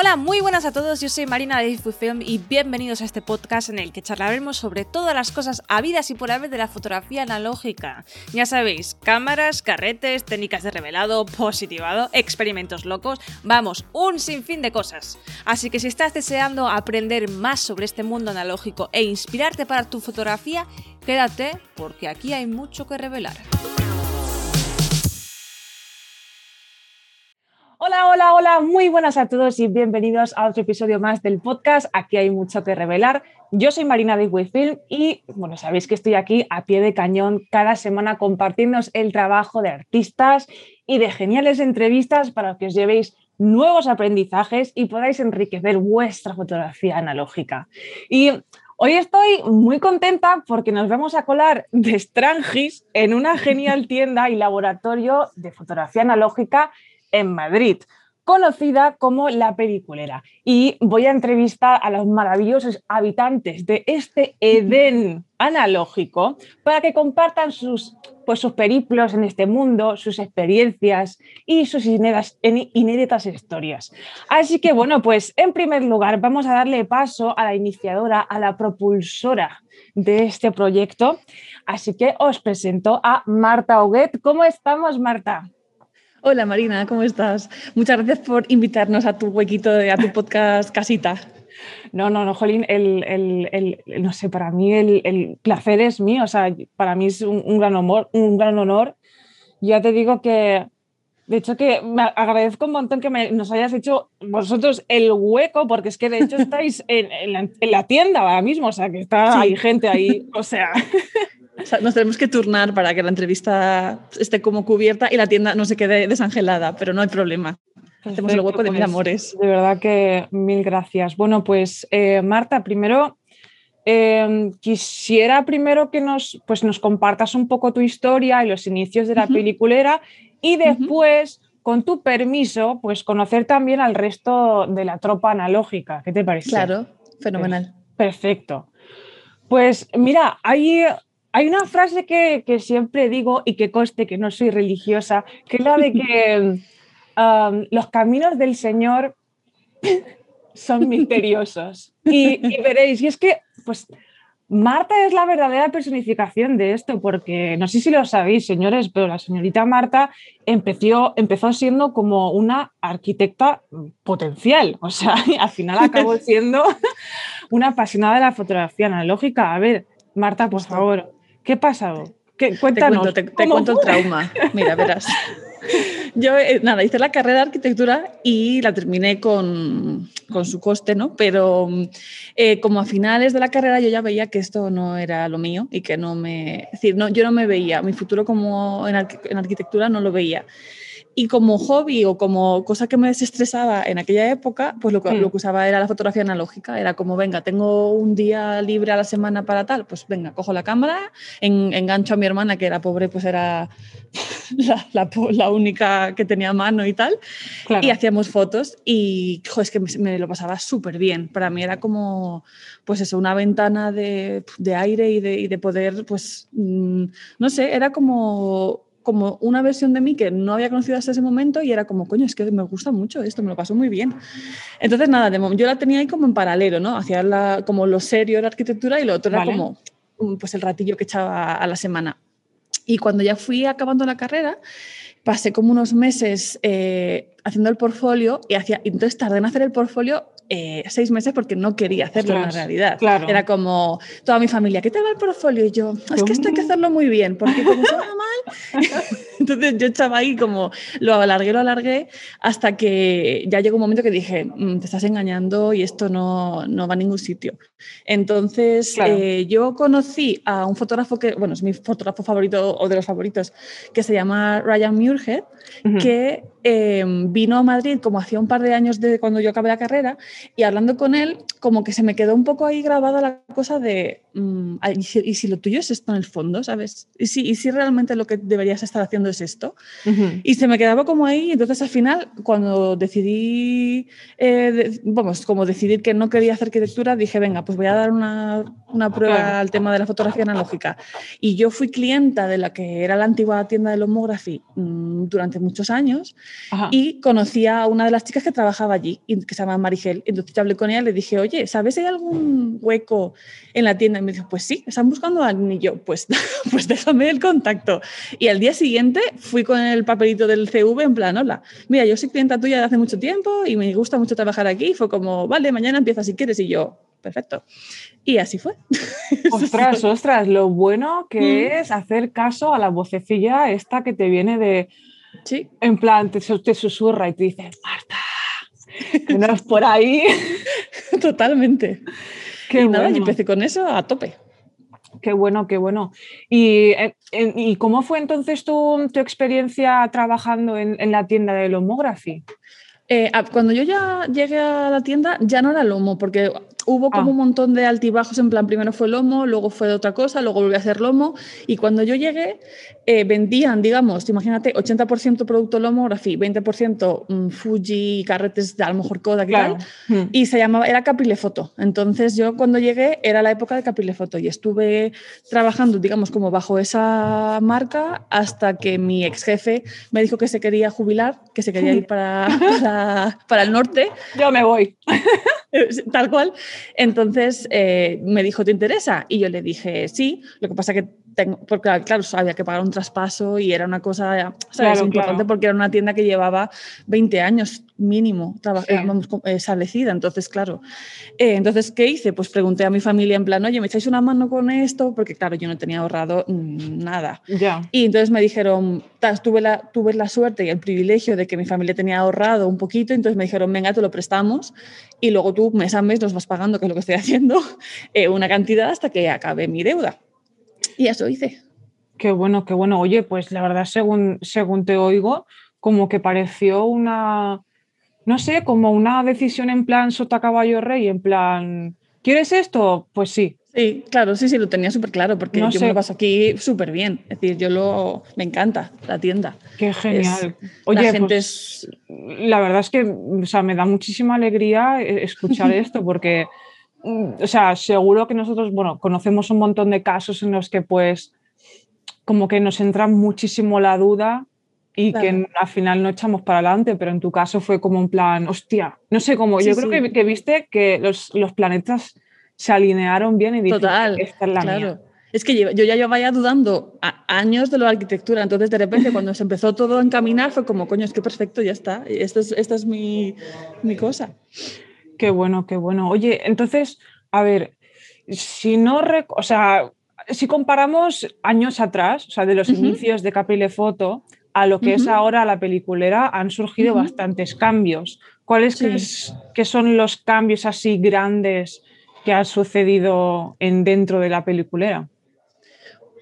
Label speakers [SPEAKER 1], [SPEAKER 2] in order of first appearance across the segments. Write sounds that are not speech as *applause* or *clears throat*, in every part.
[SPEAKER 1] Hola, muy buenas a todos, yo soy Marina de Film y bienvenidos a este podcast en el que charlaremos sobre todas las cosas habidas y por haber de la fotografía analógica. Ya sabéis, cámaras, carretes, técnicas de revelado, positivado, experimentos locos, vamos, un sinfín de cosas. Así que si estás deseando aprender más sobre este mundo analógico e inspirarte para tu fotografía, quédate porque aquí hay mucho que revelar. Hola, hola, hola, muy buenas a todos y bienvenidos a otro episodio más del podcast. Aquí hay mucho que revelar. Yo soy Marina de Film y, bueno, sabéis que estoy aquí a pie de cañón cada semana compartiendo el trabajo de artistas y de geniales entrevistas para que os llevéis nuevos aprendizajes y podáis enriquecer vuestra fotografía analógica. Y Hoy estoy muy contenta porque nos vamos a colar de Strangis en una genial tienda y laboratorio de fotografía analógica en Madrid, conocida como La Peliculera. Y voy a entrevistar a los maravillosos habitantes de este Edén *laughs* analógico para que compartan sus, pues, sus periplos en este mundo, sus experiencias y sus inéditas historias. Así que bueno, pues en primer lugar vamos a darle paso a la iniciadora, a la propulsora de este proyecto. Así que os presento a Marta Huguet. ¿Cómo estamos, Marta?
[SPEAKER 2] Hola Marina, ¿cómo estás? Muchas gracias por invitarnos a tu huequito, de, a tu podcast Casita.
[SPEAKER 1] No, no, no, Jolín, el, no sé, para mí el, placer es mío, o sea, para mí es un, gran honor, un gran honor. Ya te digo que, de hecho, que me agradezco un montón que nos hayas hecho vosotros el hueco, porque es que de hecho *laughs* estáis en, la, tienda ahora mismo, o sea, que está, hay gente ahí, o sea. *laughs*
[SPEAKER 2] nos tenemos que turnar para que la entrevista esté como cubierta y la tienda no se quede desangelada, pero no hay problema. Hacemos el hueco de mil pues, amores.
[SPEAKER 1] De verdad que mil gracias. Bueno, pues eh, Marta, primero em, quisiera primero que nos, pues, nos compartas un poco tu historia y los inicios de la peliculera y después, con tu permiso, pues conocer también al resto de la tropa analógica. ¿Qué te parece?
[SPEAKER 2] Claro, fenomenal.
[SPEAKER 1] Perfecto. Pues mira, hay hay una frase que, siempre digo y que coste que no soy religiosa, que es la de que *laughs* um, los caminos del Señor *laughs* son misteriosos. Y, veréis, y es que, pues, Marta es la verdadera personificación de esto, porque no sé si lo sabéis, señores, pero la señorita Marta empezó, empezó siendo como una arquitecta potencial, o sea, *laughs* al final acabó siendo una apasionada de la fotografía analógica. A ver, Marta, por favor, ¿Qué ha pasado?
[SPEAKER 2] cuéntanos. Te cuento, el trauma. Mira, verás. *laughs* Yo, eh, nada, hice la carrera de arquitectura y la terminé con, con su coste, ¿no? Pero eh, como a finales de la carrera yo ya veía que esto no era lo mío y que no me... Es decir, no, yo no me veía, mi futuro como en, en arquitectura no lo veía. Y como hobby o como cosa que me desestresaba en aquella época, pues lo que, lo que, usaba era la fotografía analógica. Era como, venga, tengo un día libre a la semana para tal, pues venga, cojo la cámara, engancho a mi hermana, que era pobre, pues era *laughs* la, la, única que tenía mano y tal, y hacíamos fotos. Y jo, es que me, lo pasaba súper bien. Para mí era como, pues eso, una ventana de, de aire y de, y de poder, pues, mm, no sé, era como como una versión de mí que no había conocido hasta ese momento y era como, coño, es que me gusta mucho esto, me lo paso muy bien. Entonces, nada, yo la tenía ahí como en paralelo, ¿no? Hacía la, como lo serio la arquitectura y lo otro era como pues el ratillo que echaba a la semana. Y cuando ya fui acabando la carrera, pasé como unos meses eh, haciendo el portfolio y hacía, entonces tardé en hacer el portfolio eh, seis meses porque no quería hacerlo en la realidad. Era como toda mi familia, ¿qué te va el portfolio? Y yo, es que esto hay que hacerlo muy bien, porque como se va mal. *laughs* Entonces yo echaba ahí como lo alargué, lo alargué, hasta que ya llegó un momento que dije, mm, te estás engañando y esto no, no va a ningún sitio. Entonces eh, yo conocí a un fotógrafo que, bueno, es mi fotógrafo favorito o de los favoritos, que se llama Ryan Muirhead, que em, vino a Madrid como hacía un par de años de cuando yo acabé la carrera y hablando con él, como que se me quedó un poco ahí grabada la cosa de, mm, ¿y, si, lo tuyo es esto en el fondo, sabes? ¿Y si, y si realmente lo que deberías estar haciendo es esto? Y se me quedaba como ahí, entonces al final, cuando decidí, eh, vamos, como decidir que no quería hacer arquitectura, dije, venga, pues voy a dar una, una prueba al tema de la fotografía analógica. Y yo fui clienta de la que era la antigua tienda de Lomography mm, durante durante muchos años y conocí a una de las chicas que trabajaba allí, que se llama Marigel. Entonces yo hablé con ella y le dije, oye, ¿sabes si hay algún hueco en la tienda? Y me dijo, pues sí, están buscando a alguien. Y yo, pues, *laughs* pues déjame el contacto. Y al día siguiente fui con el papelito del CV en plan, hola, mira, yo soy clienta tuya de hace mucho tiempo y me gusta mucho trabajar aquí. fue como, vale, mañana empieza si quieres. Y yo, perfecto. Y así fue. *laughs*
[SPEAKER 1] Ostras, ostras, lo bueno que mm. es hacer caso a la vocecilla esta que te viene de...
[SPEAKER 2] Sí.
[SPEAKER 1] En plan, te, susurra y te dice, Marta, que no es por ahí. *laughs*
[SPEAKER 2] Totalmente. Qué y nada, y empecé con eso a tope.
[SPEAKER 1] Qué bueno, qué bueno. ¿Y, eh, ¿y cómo fue entonces tu, tu experiencia trabajando en, en, la tienda de Lomography?
[SPEAKER 2] Eh, cuando yo ya llegué a la tienda ya no era lomo, porque hubo como ah. un montón de altibajos, en plan, primero fue lomo, luego fue de otra cosa, luego volví a ser lomo, y cuando yo llegué eh, vendían, digamos, imagínate, 80% producto lomography, 20% mm, Fuji, carretes de a lo mejor Kodak y tal, hmm. y se llamaba, era Capilefoto. Entonces yo cuando llegué era la época de Capilefoto y estuve trabajando, digamos, como bajo esa marca hasta que mi ex jefe me dijo que se quería jubilar, que se quería ir para, *laughs* para, para el norte.
[SPEAKER 1] Yo me voy. *laughs* *laughs*
[SPEAKER 2] Tal cual. Entonces eh, me dijo, ¿te interesa? Y yo le dije, sí, lo que pasa que tengo, porque claro, había que pagar un traspaso y era una cosa ¿sabes? importante porque era una tienda que llevaba 20 años mínimo eh, establecida. Entonces, claro. Eh, entonces, ¿qué hice? Pues pregunté a mi familia en plan, oye, ¿me echáis una mano con esto? Porque, claro, yo no tenía ahorrado mm, nada. Y entonces me dijeron, tuve la, tuve la suerte y el privilegio de que mi familia tenía ahorrado un poquito, entonces me dijeron, venga, te lo prestamos y luego tú mes a mes nos vas pagando, que es lo que estoy haciendo, *laughs* eh, una cantidad hasta que acabe mi deuda. Y eso hice.
[SPEAKER 1] Qué bueno, qué bueno. Oye, pues la verdad, según, según te oigo, como que pareció una, no sé, como una decisión en plan sota caballo rey, en plan, ¿quieres esto? Pues sí.
[SPEAKER 2] Sí, claro, sí, sí, lo tenía súper claro, porque yo me lo paso aquí súper bien. Es decir, yo lo, me encanta la tienda.
[SPEAKER 1] Qué genial. Oye, la gente pues, es... la verdad es que o sea, me da muchísima alegría eh, escuchar *laughs* esto, porque o sea, seguro que nosotros, bueno, conocemos un montón de casos en los que pues como que nos entra muchísimo la duda y que al final no echamos para adelante, pero en tu caso fue como un plan, hostia, no sé cómo, yo creo que, que, viste que los, los, planetas se alinearon bien y dijiste,
[SPEAKER 2] Total, esta es la claro. Es que yo ya llevaba dudando años de la arquitectura, entonces de repente cuando se empezó todo a encaminar fue como, coño, es que perfecto, ya está, esta es, esta es mi, mi cosa.
[SPEAKER 1] Qué bueno, qué bueno. Oye, entonces, a ver, si no, o sea, si comparamos años atrás, o sea, de los inicios de Capile Foto a lo que es ahora la peliculera, han surgido bastantes cambios. ¿Cuáles que, son los cambios así grandes que han sucedido en, dentro de la peliculera?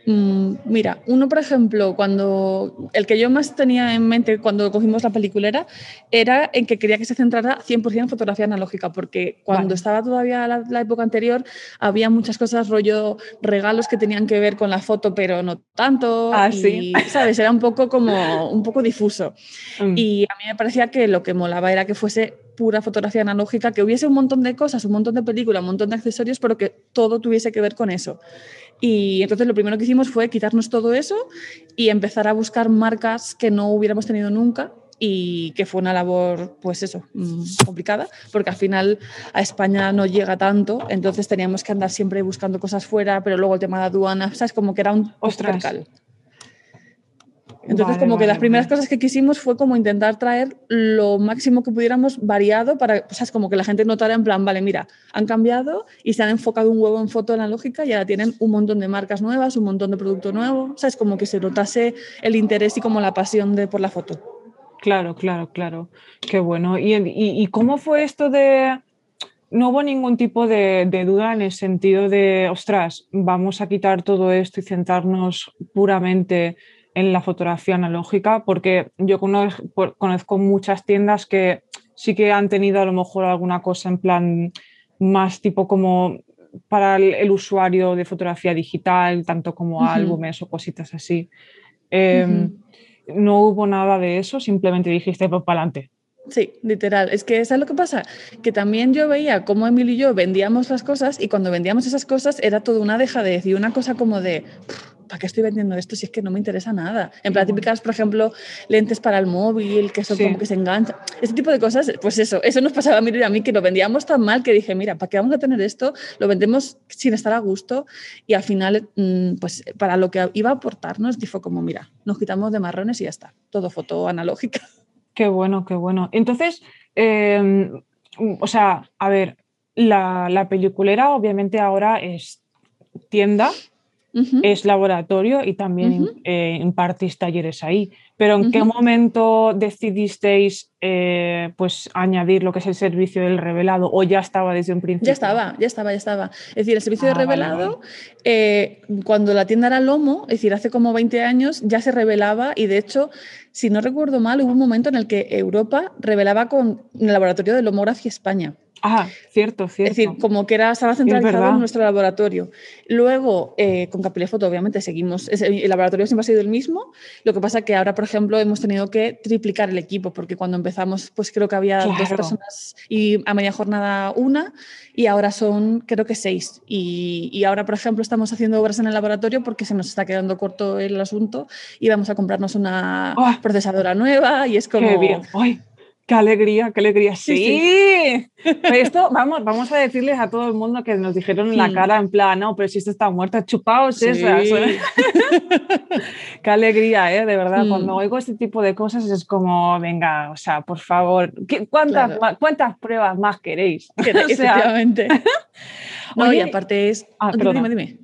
[SPEAKER 2] Mm, mira, uno, por ejemplo, cuando el que yo más tenía en mente cuando cogimos la peliculera era en que quería que se centrara 100% en fotografía analógica, porque cuando estaba todavía la, época anterior había muchas cosas, rollo regalos que tenían que ver con la foto, pero no tanto.
[SPEAKER 1] Ah, sí.
[SPEAKER 2] ¿Sabes? Era un poco como un poco difuso. Mm. Y a mí me parecía que lo que molaba era que fuese pura fotografía analógica, que hubiese un montón de cosas, un montón de películas, un montón de accesorios, pero que todo tuviese que ver con eso. Y entonces lo primero que hicimos fue quitarnos todo eso y empezar a buscar marcas que no hubiéramos tenido nunca y que fue una labor, pues eso, mm, complicada, porque al final a España no llega tanto, entonces teníamos que andar siempre buscando cosas fuera, pero luego el tema de aduana, ¿sabes? Como que era un ostracal. Entonces, como que las primeras cosas que quisimos fue como intentar traer lo máximo que pudiéramos variado para, o sea, como que la gente notara en plan, vale, mira, han cambiado y se han enfocado un huevo en foto analógica y ahora tienen un montón de marcas nuevas, un montón de producto nuevo, o sea, es como que se notase el interés y como la pasión de por la foto.
[SPEAKER 1] Claro, claro, claro. Qué bueno. ¿Y, y, cómo fue esto de...? No hubo ningún tipo de, de duda en el sentido de, ostras, vamos a quitar todo esto y centrarnos puramente en la fotografía analógica, porque yo conozco, muchas tiendas que sí que han tenido a lo mejor alguna cosa en plan más tipo como para el, usuario de fotografía digital, tanto como álbumes o cositas así. Em, no hubo nada de eso, simplemente dijiste, pues para adelante.
[SPEAKER 2] Sí, literal. Es que eso es lo que pasa, que también yo veía cómo Emilio y yo vendíamos las cosas y cuando vendíamos esas cosas era toda una dejadez y una cosa como de, ¿para qué estoy vendiendo esto si es que no me interesa nada? En plan, típicas, por ejemplo, lentes para el móvil, que son como que se enganchan. Ese tipo de cosas, pues eso, eso nos pasaba a mí y a mí, que lo vendíamos tan mal que dije, mira, ¿para qué vamos a tener esto? Lo vendemos sin estar a gusto y al final, mm, pues para lo que iba a aportarnos, dijo como, mira, nos quitamos de marrones y ya está, todo foto analógica.
[SPEAKER 1] Qué bueno, qué bueno. Entonces, em, o sea, a ver, la, la peliculera obviamente ahora es tienda, es laboratorio y también eh, impartís talleres ahí. Pero ¿en qué momento decidisteis eh, pues, añadir lo que es el servicio del revelado o ya estaba desde un principio?
[SPEAKER 2] Ya estaba, ya estaba, ya estaba. Es decir, el servicio de ah, revelado, eh, cuando la tienda era Lomo, es decir, hace como 20 años, ya se revelaba y de hecho, si no recuerdo mal, hubo un momento en el que Europa revelaba con el laboratorio de Lomography España.
[SPEAKER 1] Ah, cierto, cierto.
[SPEAKER 2] Es decir, como que era, estaba centralizado en nuestro laboratorio. Luego, eh, con Capilefoto, obviamente, seguimos. El laboratorio siempre ha sido el mismo. Lo que pasa que ahora, por ejemplo, hemos tenido que triplicar el equipo, porque cuando empezamos, pues creo que había dos personas y a media jornada una, y ahora son, creo que seis. Y, y, ahora, por ejemplo, estamos haciendo obras en el laboratorio porque se nos está quedando corto el asunto y vamos a comprarnos una ah. procesadora nueva y es como.
[SPEAKER 1] Qué bien. Qué alegría, qué alegría. Sí. esto, vamos, vamos a decirles a todo el mundo que nos dijeron en la cara, en plan, no, pero si esto está muerto, chupaos esas. *laughs* qué alegría, ¿eh? De verdad, cuando oigo este tipo de cosas es como, venga, o sea, por favor, ¿cuántas, ¿cuántas pruebas más queréis? *laughs*
[SPEAKER 2] Efectivamente. *laughs* no, y aparte es. Ah, dime, dime.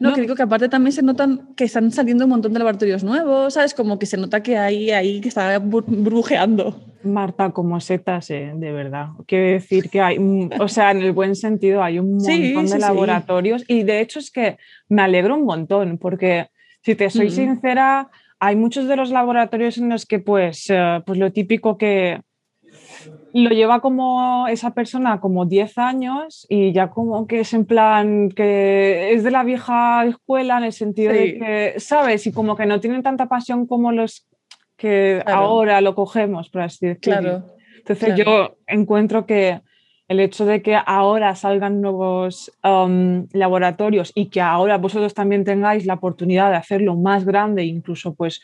[SPEAKER 2] No, que digo que aparte también se notan que están saliendo un montón de laboratorios nuevos, ¿sabes? Como que se nota que hay ahí que está brujeando.
[SPEAKER 1] Marta, como setas, eh, de verdad. Quiero decir que hay, o sea, en el buen sentido, hay un montón de laboratorios y de hecho es que me alegro un montón porque, si te soy sincera, hay muchos de los laboratorios en los que, pues, eh, pues lo típico que lo lleva como esa persona como 10 años y ya como que es en plan que es de la vieja escuela en el sentido de que, ¿sabes? Y como que no tienen tanta pasión como los que ahora lo cogemos, por así decirlo. Claro. Entonces yo encuentro que el hecho de que ahora salgan nuevos um, laboratorios y que ahora vosotros también tengáis la oportunidad de hacerlo más grande, incluso pues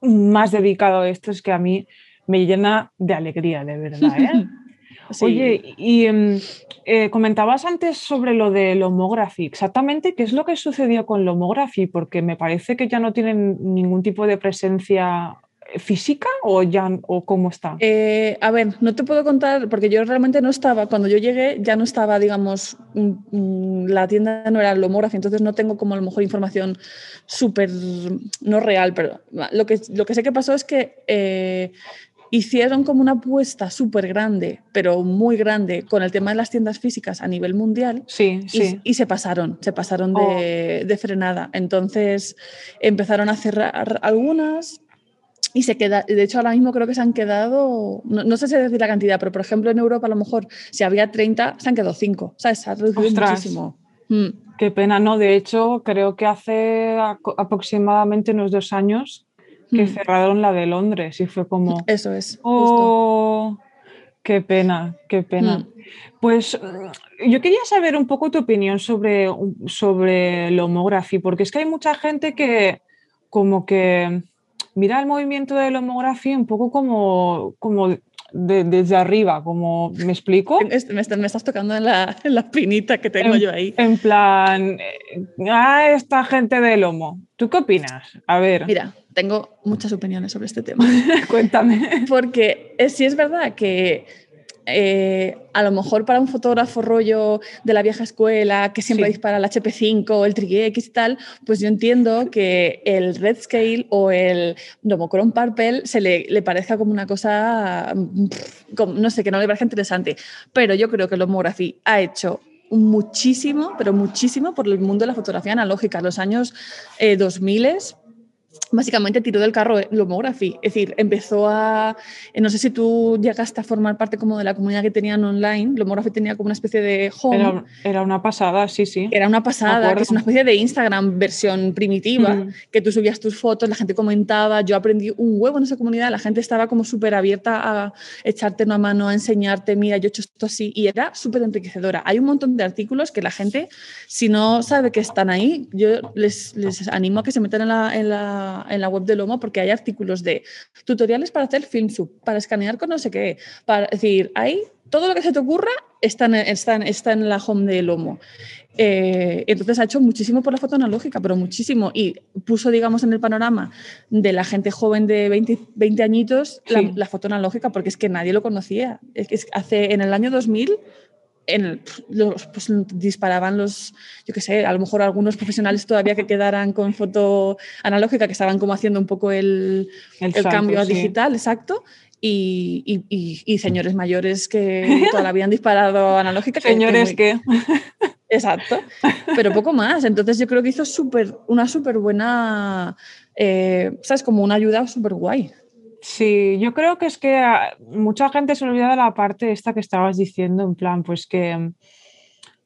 [SPEAKER 1] más dedicado a esto, es que a mí me llena de alegría, de verdad. ¿eh? *laughs* Oye, y em, eh, comentabas antes sobre lo del homography. Exactamente, ¿qué es lo que sucedió con el homography? Porque me parece que ya no tienen ningún tipo de presencia física o ya o cómo está?
[SPEAKER 2] Eh, a ver, no te puedo contar porque yo realmente no estaba, cuando yo llegué ya no estaba, digamos, la tienda no era el homography, entonces no tengo como a lo mejor información súper, no real, pero lo que, lo que sé que pasó es que hicieron como una apuesta súper grande, pero muy grande, con el tema de las tiendas físicas a nivel mundial.
[SPEAKER 1] Sí, sí.
[SPEAKER 2] Y, se pasaron, se pasaron de, oh. de, frenada. Entonces empezaron a cerrar algunas. Y se queda, de hecho ahora mismo creo que se han quedado, no, sé si decir la cantidad, pero por ejemplo en Europa a lo mejor si había 30, se han quedado 5, ¿sabes? Se ha reducido muchísimo.
[SPEAKER 1] Mm. Qué pena, ¿no? De hecho, creo que hace aproximadamente unos dos años que mm. cerraron la de Londres y fue como...
[SPEAKER 2] Eso es.
[SPEAKER 1] Oh, qué pena, qué pena. Mm. Pues yo quería saber un poco tu opinión sobre, sobre el homography, porque es que hay mucha gente que como que mira el movimiento del homography un poco como, como desde arriba, como, ¿me explico?
[SPEAKER 2] Me, estás tocando en la, en la, pinita que tengo yo ahí.
[SPEAKER 1] En plan, eh, ah, esta gente del lomo. ¿Tú qué opinas? A ver.
[SPEAKER 2] Mira, tengo muchas opiniones sobre este tema. *laughs*
[SPEAKER 1] Cuéntame.
[SPEAKER 2] Porque si sí es verdad que eh, a lo mejor para un fotógrafo rollo de la vieja escuela que siempre dispara el HP5 el Trigger X y tal, pues yo entiendo que el Red Scale o el Nomocron Purple se le, le parezca como una cosa, no sé, que no le parezca interesante. Pero yo creo que el Homography ha hecho muchísimo, pero muchísimo por el mundo de la fotografía analógica. Los años 2000 eh, básicamente tiró del carro Lomography. Es decir, empezó a. Eh, no sé si tú llegaste a formar parte como de la comunidad que tenían online. Lomography tenía como una especie de
[SPEAKER 1] home. Era, una pasada, sí, sí.
[SPEAKER 2] Era una pasada, que es una especie de Instagram versión primitiva, que tú subías tus fotos, la gente comentaba. Yo aprendí un huevo en esa comunidad, la gente estaba como súper abierta a echarte una mano, a enseñarte, mira, yo he hecho esto así, y era súper enriquecedora. Hay un montón de artículos que la gente, si no sabe que están ahí, yo les, les animo a que se metan en la, en la en la web de Lomo porque hay artículos de tutoriales para hacer film sub, para escanear con no sé qué. Para, es decir, hay todo lo que se te ocurra está en, está está en la home de Lomo. Eh, entonces ha hecho muchísimo por la foto analógica, pero muchísimo. Y puso, digamos, en el panorama de la gente joven de 20, 20 añitos la, foto analógica, porque es que nadie lo conocía. Es que hace, en el año 2000 en los, pues, disparaban los, yo qué sé, a lo mejor algunos profesionales todavía que quedaran con foto analógica, que estaban como haciendo un poco el, el, cambio a digital, exacto. Y, y, señores mayores que *laughs* todavía habían disparado analógica.
[SPEAKER 1] señores que... *laughs*
[SPEAKER 2] Exacto, pero poco más. Entonces yo creo que hizo super, una súper buena, eh, ¿sabes? Como una ayuda súper guay.
[SPEAKER 1] Sí, yo creo que es que mucha gente se olvida de la parte esta que estabas diciendo, en plan, pues que,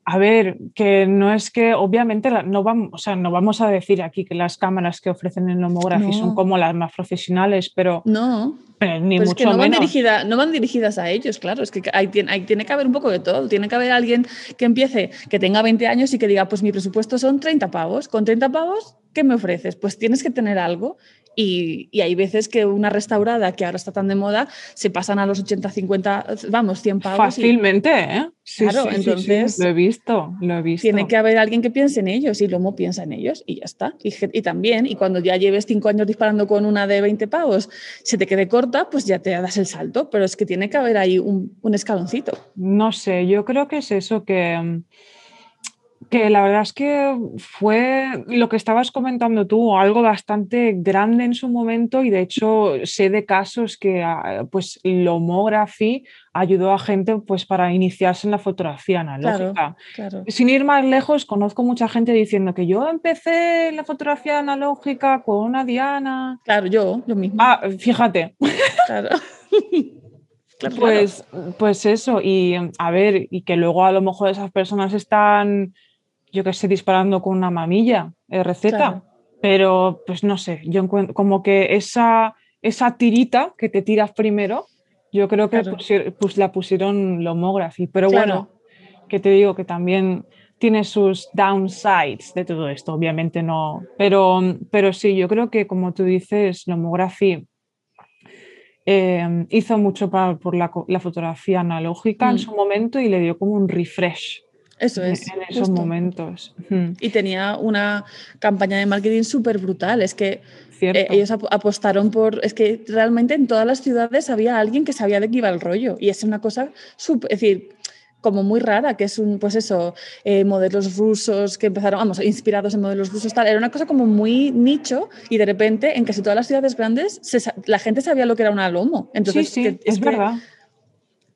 [SPEAKER 1] a ver, que no es que obviamente no vamos, o sea, no vamos a decir aquí que las cámaras que ofrecen el Nomography son como las más profesionales, pero
[SPEAKER 2] no, ni mucho que no van, dirigidas, no van dirigidas a ellos, claro, es que hay, tiene que haber un poco de todo, tiene que haber alguien que empiece, que tenga 20 años y que diga, pues mi presupuesto son 30 pavos, con 30 pavos, ¿qué me ofreces? Pues tienes que tener algo y, hay veces que una restaurada que ahora está tan de moda se pasan a los 80, 50, vamos, 100 pavos.
[SPEAKER 1] Fácilmente, ¿eh?
[SPEAKER 2] claro, entonces.
[SPEAKER 1] lo he visto, lo he visto.
[SPEAKER 2] Tiene que haber alguien que piense en ellos y Lomo piensa en ellos y ya está. Y, y, también, y cuando ya lleves 5 años disparando con una de 20 pavos, se te quede corta, pues ya te das el salto. Pero es que tiene que haber ahí un, un escaloncito.
[SPEAKER 1] No sé, yo creo que es eso que mm, que la verdad es que fue lo que estabas comentando tú, algo bastante grande en su momento y de hecho sé de casos que ah, pues Lomography ayudó a gente pues para iniciarse en la fotografía analógica. Sin ir más lejos, conozco mucha gente diciendo que yo empecé la fotografía analógica con una Diana.
[SPEAKER 2] Claro, yo, yo mismo.
[SPEAKER 1] Ah, fíjate. *laughs* Claro. pues, pues eso, y a ver, y que luego a lo mejor esas personas están yo que sé, disparando con una mamilla receta, pero pues no sé, yo encuentro como que esa, esa tirita que te tiras primero, yo creo que pues la pusieron Lomography, pero bueno, que te digo que también tiene sus downsides de todo esto, obviamente no, pero, pero sí, yo creo que como tú dices, Lomography eh, hizo mucho por la, fotografía analógica en mm. su momento y le dio como un refresh
[SPEAKER 2] eso es.
[SPEAKER 1] En esos momentos.
[SPEAKER 2] Y tenía una campaña de marketing súper brutal. Es que eh, ellos apostaron por. Es que realmente en todas las ciudades había alguien que sabía de qué iba el rollo. Y es una cosa. Super, es decir, como muy rara, que es un, pues eso, eh, modelos rusos que empezaron, vamos, inspirados en modelos rusos, tal. Era una cosa como muy nicho y de repente en casi todas las ciudades grandes la gente sabía lo que era una lomo. Entonces,
[SPEAKER 1] sí, sí, es verdad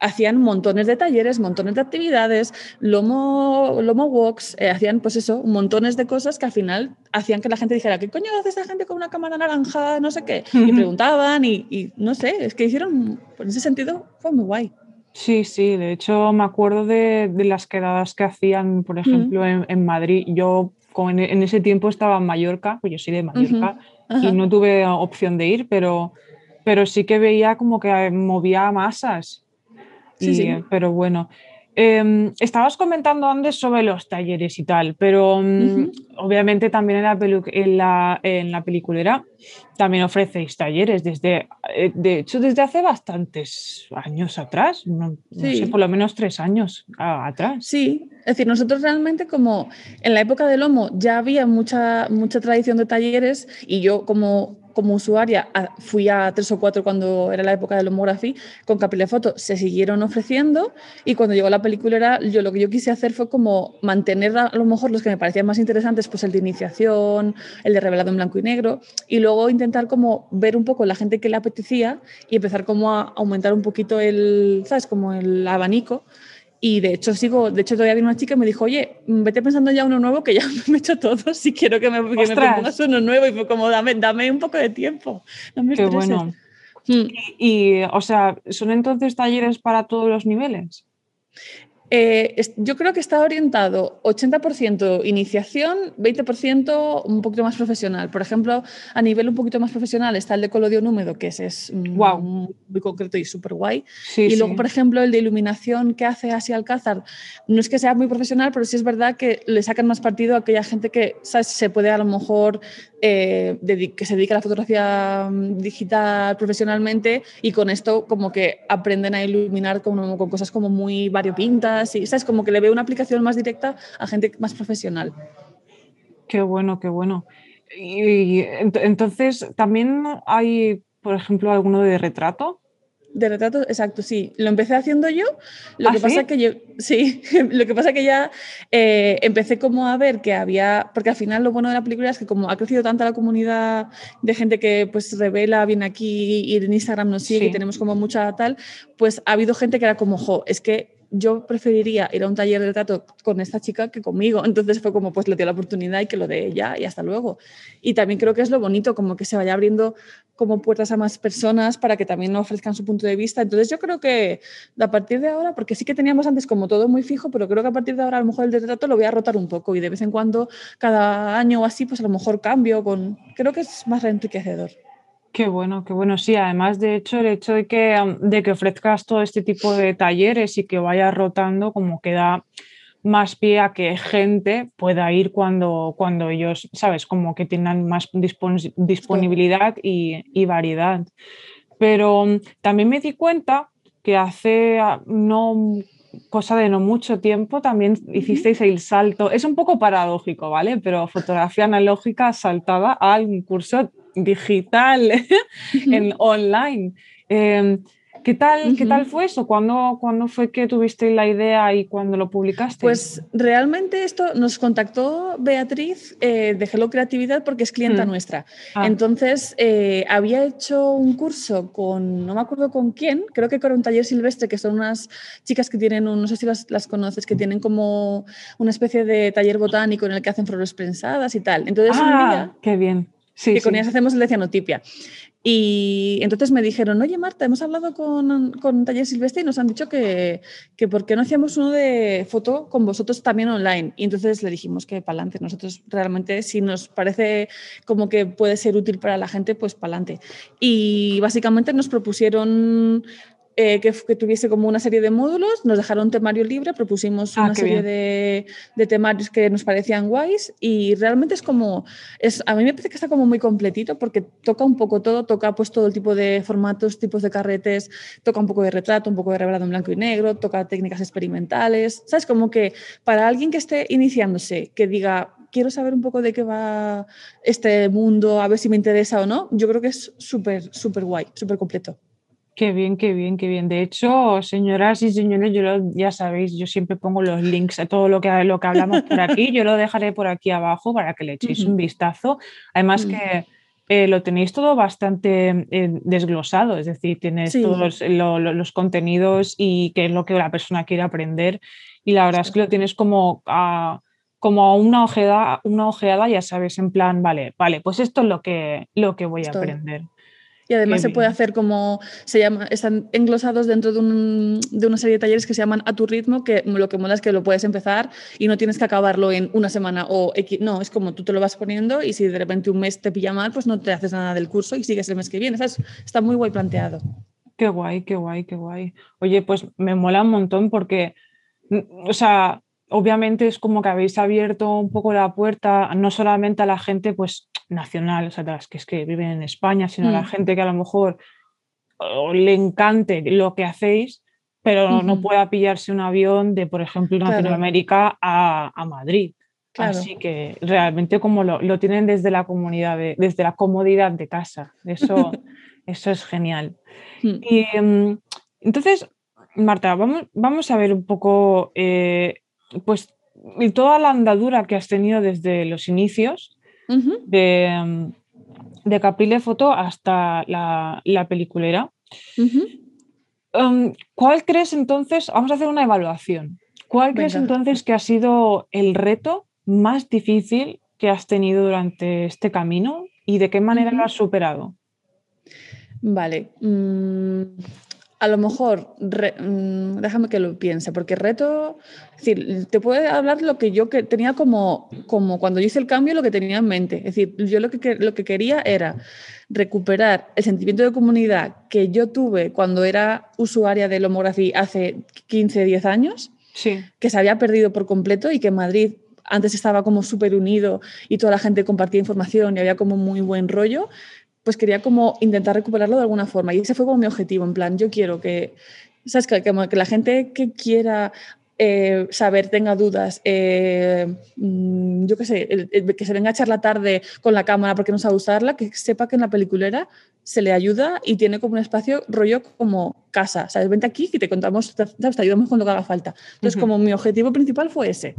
[SPEAKER 2] hacían montones de talleres, montones de actividades, lomo, lomo walks, eh, hacían pues eso, montones de cosas que al final hacían que la gente dijera, ¿qué coño hace esta gente con una cámara naranja? No sé qué. Y preguntaban y, no sé, es que hicieron, en ese sentido, fue muy guay.
[SPEAKER 1] Sí, sí, de hecho me acuerdo de, las quedadas que hacían, por ejemplo, en, Madrid. Yo en, ese tiempo estaba en Mallorca, pues yo soy de Mallorca y no tuve opción de ir, pero, pero sí que veía como que movía masas Sí, sí. Pero bueno, em, estabas comentando antes sobre los talleres y tal, pero mm, obviamente también en la, en, la, en la peliculera también ofrecéis talleres desde, eh, de hecho, desde hace bastantes años atrás, no, sé, por lo menos tres años atrás.
[SPEAKER 2] Sí, es decir, nosotros realmente como en la época del Lomo ya había mucha, mucha tradición de talleres y yo como como usuaria fui a tres o cuatro cuando era la época del homography con Capilla Foto, se siguieron ofreciendo y cuando llegó la película era, yo lo que yo quise hacer fue como mantener a lo mejor los que me parecían más interesantes, pues el de iniciación, el de revelado en blanco y negro y luego intentar como ver un poco la gente que le apetecía y empezar como a aumentar un poquito el, ¿sabes? Como el abanico Y de hecho, sigo, de hecho, todavía viene una chica y me dijo, oye, vete pensando ya uno nuevo, que ya *laughs* me he hecho todo, si quiero que me, que me pongas uno nuevo. Y fue como, dame, dame un poco de tiempo.
[SPEAKER 1] Qué bueno. Hmm. y, o sea, ¿son entonces talleres para todos los niveles?
[SPEAKER 2] Eh, yo creo que está orientado 80% iniciación, 20% un poquito más profesional. Por ejemplo, a nivel un poquito más profesional está el de colodión húmedo, que es, es wow. muy concreto y súper guay. y luego, por ejemplo, el de iluminación que hace Asia Alcázar, no es que sea muy profesional, pero sí es verdad que le sacan más partido a aquella gente que se puede a lo mejor eh, que se dedica a la fotografía mm, digital profesionalmente y con esto como que aprenden a iluminar con, con cosas como muy variopintas y ¿sabes? como que le veo una aplicación más directa a gente más profesional.
[SPEAKER 1] Qué bueno, qué bueno. Y, entonces, también hay, por ejemplo, alguno de retrato.
[SPEAKER 2] De retrato, exacto, sí. Lo empecé haciendo yo. Lo ¿Ah, que pasa que yo, *laughs* sí, lo que pasa que ya eh, empecé como a ver que había, porque al final lo bueno de la película es que como ha crecido tanta la comunidad de gente que pues revela, viene aquí y en Instagram nos sigue, y tenemos como mucha tal, pues ha habido gente que era como, jo, es que yo preferiría ir a un taller de retrato con esta chica que conmigo. *laughs* Entonces fue como, pues le dio la oportunidad y que lo de ella y hasta luego. Y también creo que es lo bonito, como que se vaya abriendo como puertas a más personas para que también ofrezcan su punto de vista. Entonces yo creo que a partir de ahora, porque sí que teníamos antes como todo muy fijo, pero creo que a partir de ahora a lo mejor el de retrato lo voy a rotar un poco y de vez en cuando, cada año o así, pues a lo mejor cambio con... Creo que es más enriquecedor.
[SPEAKER 1] Qué bueno, qué bueno. Sí, además, de hecho, el hecho de que, de que ofrezcas todo este tipo de talleres y que vaya rotando, como que da más pie a que gente pueda ir cuando, cuando ellos, ¿sabes? Como que tengan más disponibilidad y, variedad. Pero mm, también me di cuenta que hace ah, no cosa de no mucho tiempo también hicisteis el salto. Es un poco paradójico, ¿vale? Pero fotografía analógica saltada al curso digital *laughs* en online. Em, ¿Qué tal, ¿Qué tal fue eso? ¿Cuándo, ¿Cuándo, fue que tuviste la idea y cuándo lo publicaste?
[SPEAKER 2] Pues realmente esto nos contactó Beatriz eh, de Hello Creatividad porque es clienta mm. nuestra. Ah. Entonces eh, había hecho un curso con, no me acuerdo con quién, creo que con un taller silvestre, que son unas chicas que tienen, no sé si las, las, conoces, que tienen como una especie de taller botánico en el que hacen flores prensadas y tal. Entonces un
[SPEAKER 1] ah,
[SPEAKER 2] día...
[SPEAKER 1] ¡Qué bien!
[SPEAKER 2] Sí, con ellas hacemos el de cianotipia. Y entonces me dijeron, oye Marta, hemos hablado con, con Taller Silvestre y nos han dicho que, que por qué no hacíamos uno de foto con vosotros también online. Y entonces le dijimos que para adelante. Nosotros realmente, si nos parece como que puede ser útil para la gente, pues para adelante. Y básicamente nos propusieron eh, que, tuviese como una serie de módulos, nos dejaron un temario libre, propusimos ah, una serie de, de, temarios que nos parecían guays y realmente es como, es, a mí me parece que está como muy completito porque toca un poco todo, toca pues todo el tipo de formatos, tipos de carretes, toca un poco de retrato, un poco de revelado en blanco y negro, toca técnicas experimentales, ¿sabes? Como que para alguien que esté iniciándose, que diga, quiero saber un poco de qué va este mundo, a ver si me interesa o no, yo creo que es súper, súper guay, súper completo.
[SPEAKER 1] Qué bien, qué bien, qué bien. De hecho, señoras y señores, yo ya sabéis, yo siempre pongo los links a todo lo que, lo que hablamos por aquí. Yo lo dejaré por aquí abajo para que le echéis un vistazo. Además que eh, lo tenéis todo bastante eh, desglosado, es decir, tienes todos los contenidos y qué es lo que la persona quiere aprender. Y la verdad es que lo tienes como a, como una ojeada, una ojeada, ya sabes, en plan, vale, vale, pues esto es lo que, lo que voy a aprender.
[SPEAKER 2] Y además se puede hacer como, se llama, están englosados dentro de, un, de, una serie de talleres que se llaman a tu ritmo, que lo que mola es que lo puedes empezar y no tienes que acabarlo en una semana o X, no, es como tú te lo vas poniendo y si de repente un mes te pilla mal, pues no te haces nada del curso y sigues el mes que viene. Está muy guay planteado.
[SPEAKER 1] Qué guay, qué guay, qué guay. Oye, pues me mola un montón porque, o sea, obviamente es como que habéis abierto un poco la puerta no solamente a la gente pues nacional, o sea, las que es que viven en España, sino a la mm. gente que a lo mejor le encante lo que hacéis, pero no pueda pillarse un avión de, por ejemplo, Latinoamérica a, Madrid. Así que realmente como lo, tienen desde la comunidad, desde la comodidad de casa. Eso, *laughs* eso es genial. Mm. Y em, entonces, Marta, vamos, vamos a ver un poco eh, pues toda la andadura que has tenido desde los inicios de, de, Caprile Foto hasta la, la peliculera. um, ¿cuál crees entonces? Vamos a hacer una evaluación. ¿Cuál crees entonces que ha sido el reto más difícil que has tenido durante este camino y de qué manera lo has superado?
[SPEAKER 2] Vale. Mm, a lo mejor, mm, déjame que lo piense, porque reto, es decir, te puedo hablar lo que yo que tenía como, como cuando yo hice el cambio, lo que tenía en mente. Es decir, yo lo que, lo que quería era recuperar el sentimiento de comunidad que yo tuve cuando era usuaria de Lomography hace 15, 10 años,
[SPEAKER 1] sí.
[SPEAKER 2] que se había perdido por completo y que Madrid antes estaba como súper unido y toda la gente compartía información y había como muy buen rollo pues quería como intentar recuperarlo de alguna forma. Y ese fue como mi objetivo, en plan, yo quiero que, ¿sabes? Que, que, la gente que quiera eh, saber, tenga dudas, eh, mm, yo qué sé, que se venga a echar la tarde con la cámara porque no sabe usarla, que sepa que en la peliculera se le ayuda y tiene como un espacio rollo como casa, ¿sabes? Vente aquí y te contamos, te, ayudamos con lo que haga falta. Entonces, como mi objetivo principal fue ese.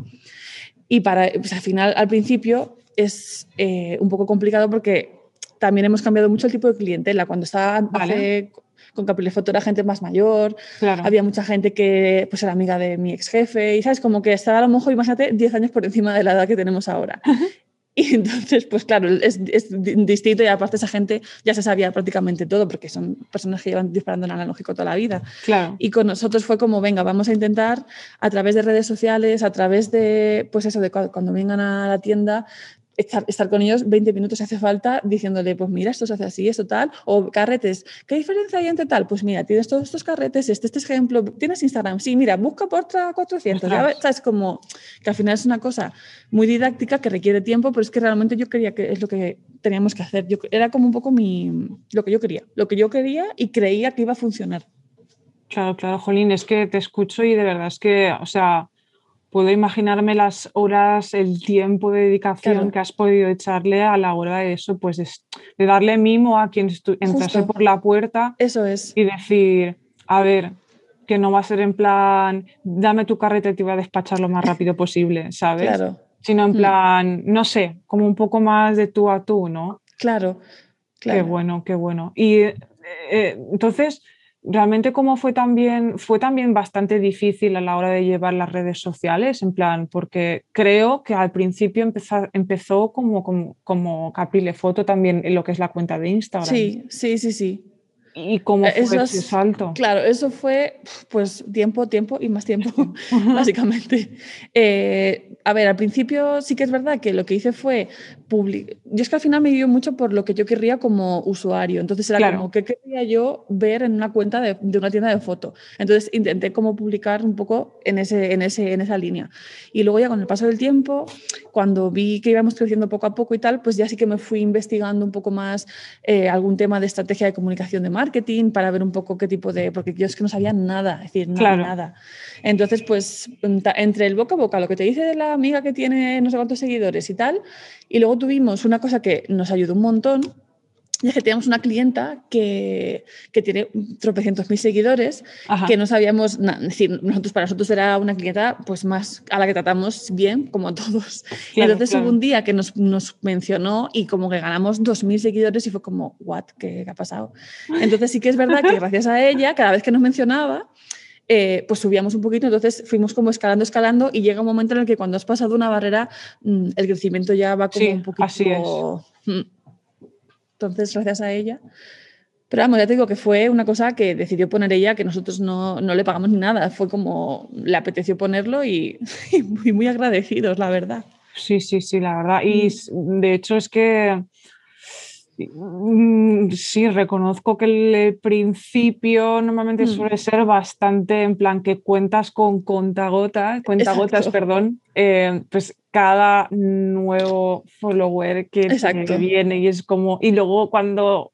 [SPEAKER 2] Y para, pues al final, al principio, es eh, un poco complicado porque también hemos cambiado mucho el tipo de clientela. Cuando estaba con Capilefoto era gente más mayor, había mucha gente que pues, era amiga de mi ex jefe, y sabes, como que estaba a lo mejor, imagínate, 10 años por encima de la edad que tenemos ahora. *laughs* Y entonces, pues claro, es, es, distinto y aparte esa gente ya se sabía prácticamente todo porque son personas que llevan disparando en analógico toda la vida.
[SPEAKER 1] Claro.
[SPEAKER 2] Y con nosotros fue como, venga, vamos a intentar a través de redes sociales, a través de, pues eso, de cuando vengan a la tienda, estar, con ellos 20 minutos si hace falta diciéndole, pues mira, esto se hace así, esto tal, o carretes, ¿qué diferencia hay entre tal? Pues mira, tienes todos estos carretes, este, este ejemplo, tienes Instagram, sí, mira, busca por 400, ¿sabes? Como que al final es una cosa muy didáctica que requiere tiempo, pero es que realmente yo quería que es lo que teníamos que hacer. Yo, era como un poco mi, lo que yo quería, lo que yo quería y creía que iba a funcionar.
[SPEAKER 1] Claro, claro, Jolín, es que te escucho y de verdad es que, o sea, puedo imaginarme las horas, el tiempo de dedicación que has podido echarle a la hora de eso, pues de, darle mimo a quien entrase por la puerta.
[SPEAKER 2] Eso es.
[SPEAKER 1] Y decir, a ver, que no va a ser en plan, dame tu carrete y te voy a despachar lo más rápido posible, ¿sabes?
[SPEAKER 2] Claro.
[SPEAKER 1] Sino en mm. plan, no sé, como un poco más de tú a tú, ¿no?
[SPEAKER 2] Claro.
[SPEAKER 1] claro. Qué bueno, qué bueno. Y eh, entonces, realmente cómo fue también, fue también bastante difícil a la hora de llevar las redes sociales, en plan, porque creo que al principio empezó, empezó como, como, como Caprile Foto también en lo que es la cuenta de Instagram.
[SPEAKER 2] Sí, sí, sí, sí.
[SPEAKER 1] ¿Y cómo fue eso ese salto?
[SPEAKER 2] Claro, eso fue pues tiempo, tiempo y más tiempo, *laughs* básicamente. Eh, a ver, al principio sí que es verdad que lo que hice fue publicar. Yo es que al final me dio mucho por lo que yo querría como usuario. Entonces era como, ¿qué quería yo ver en una cuenta de, de, una tienda de foto? Entonces intenté como publicar un poco en, ese, en, ese, en esa línea. Y luego ya con el paso del tiempo, cuando vi que íbamos creciendo poco a poco y tal, pues ya sí que me fui investigando un poco más eh, algún tema de estrategia de comunicación de marketing marketing para ver un poco qué tipo de, porque yo es que no sabía nada, es decir, nada, nada. Entonces, pues entre el boca a boca, lo que te dice de la amiga que tiene no sé cuántos seguidores y tal, y luego tuvimos una cosa que nos ayudó un montón, y es que teníamos una clienta que, que tiene tropecientos mil seguidores, que no sabíamos, nada, es decir, nosotros, para nosotros era una clienta pues más a la que tratamos bien, como todos. *laughs* y entonces hubo un día que nos, nos, mencionó y como que ganamos dos mil seguidores y fue como, ¿what? ¿Qué, ¿Qué, ha pasado? Entonces sí que es verdad que *laughs* gracias a ella, cada vez que nos mencionaba, eh, pues subíamos un poquito, entonces fuimos como escalando, escalando y llega un momento en el que cuando has pasado una barrera, mm, el crecimiento ya va como un poquito...
[SPEAKER 1] Así es.
[SPEAKER 2] Mm, entonces, gracias a ella. Pero vamos, ya te digo que fue una cosa que decidió poner ella, que nosotros no, no le pagamos ni nada. Fue como le apeteció ponerlo y, *laughs* muy, muy agradecidos, la verdad.
[SPEAKER 1] Sí, sí, sí, la verdad. Y mm. de hecho es que sí, reconozco que el principio normalmente mm. suele ser bastante en plan que cuentas con contagotas, cuentagotas, perdón, eh, pues cada nuevo follower que, viene y es como, y luego cuando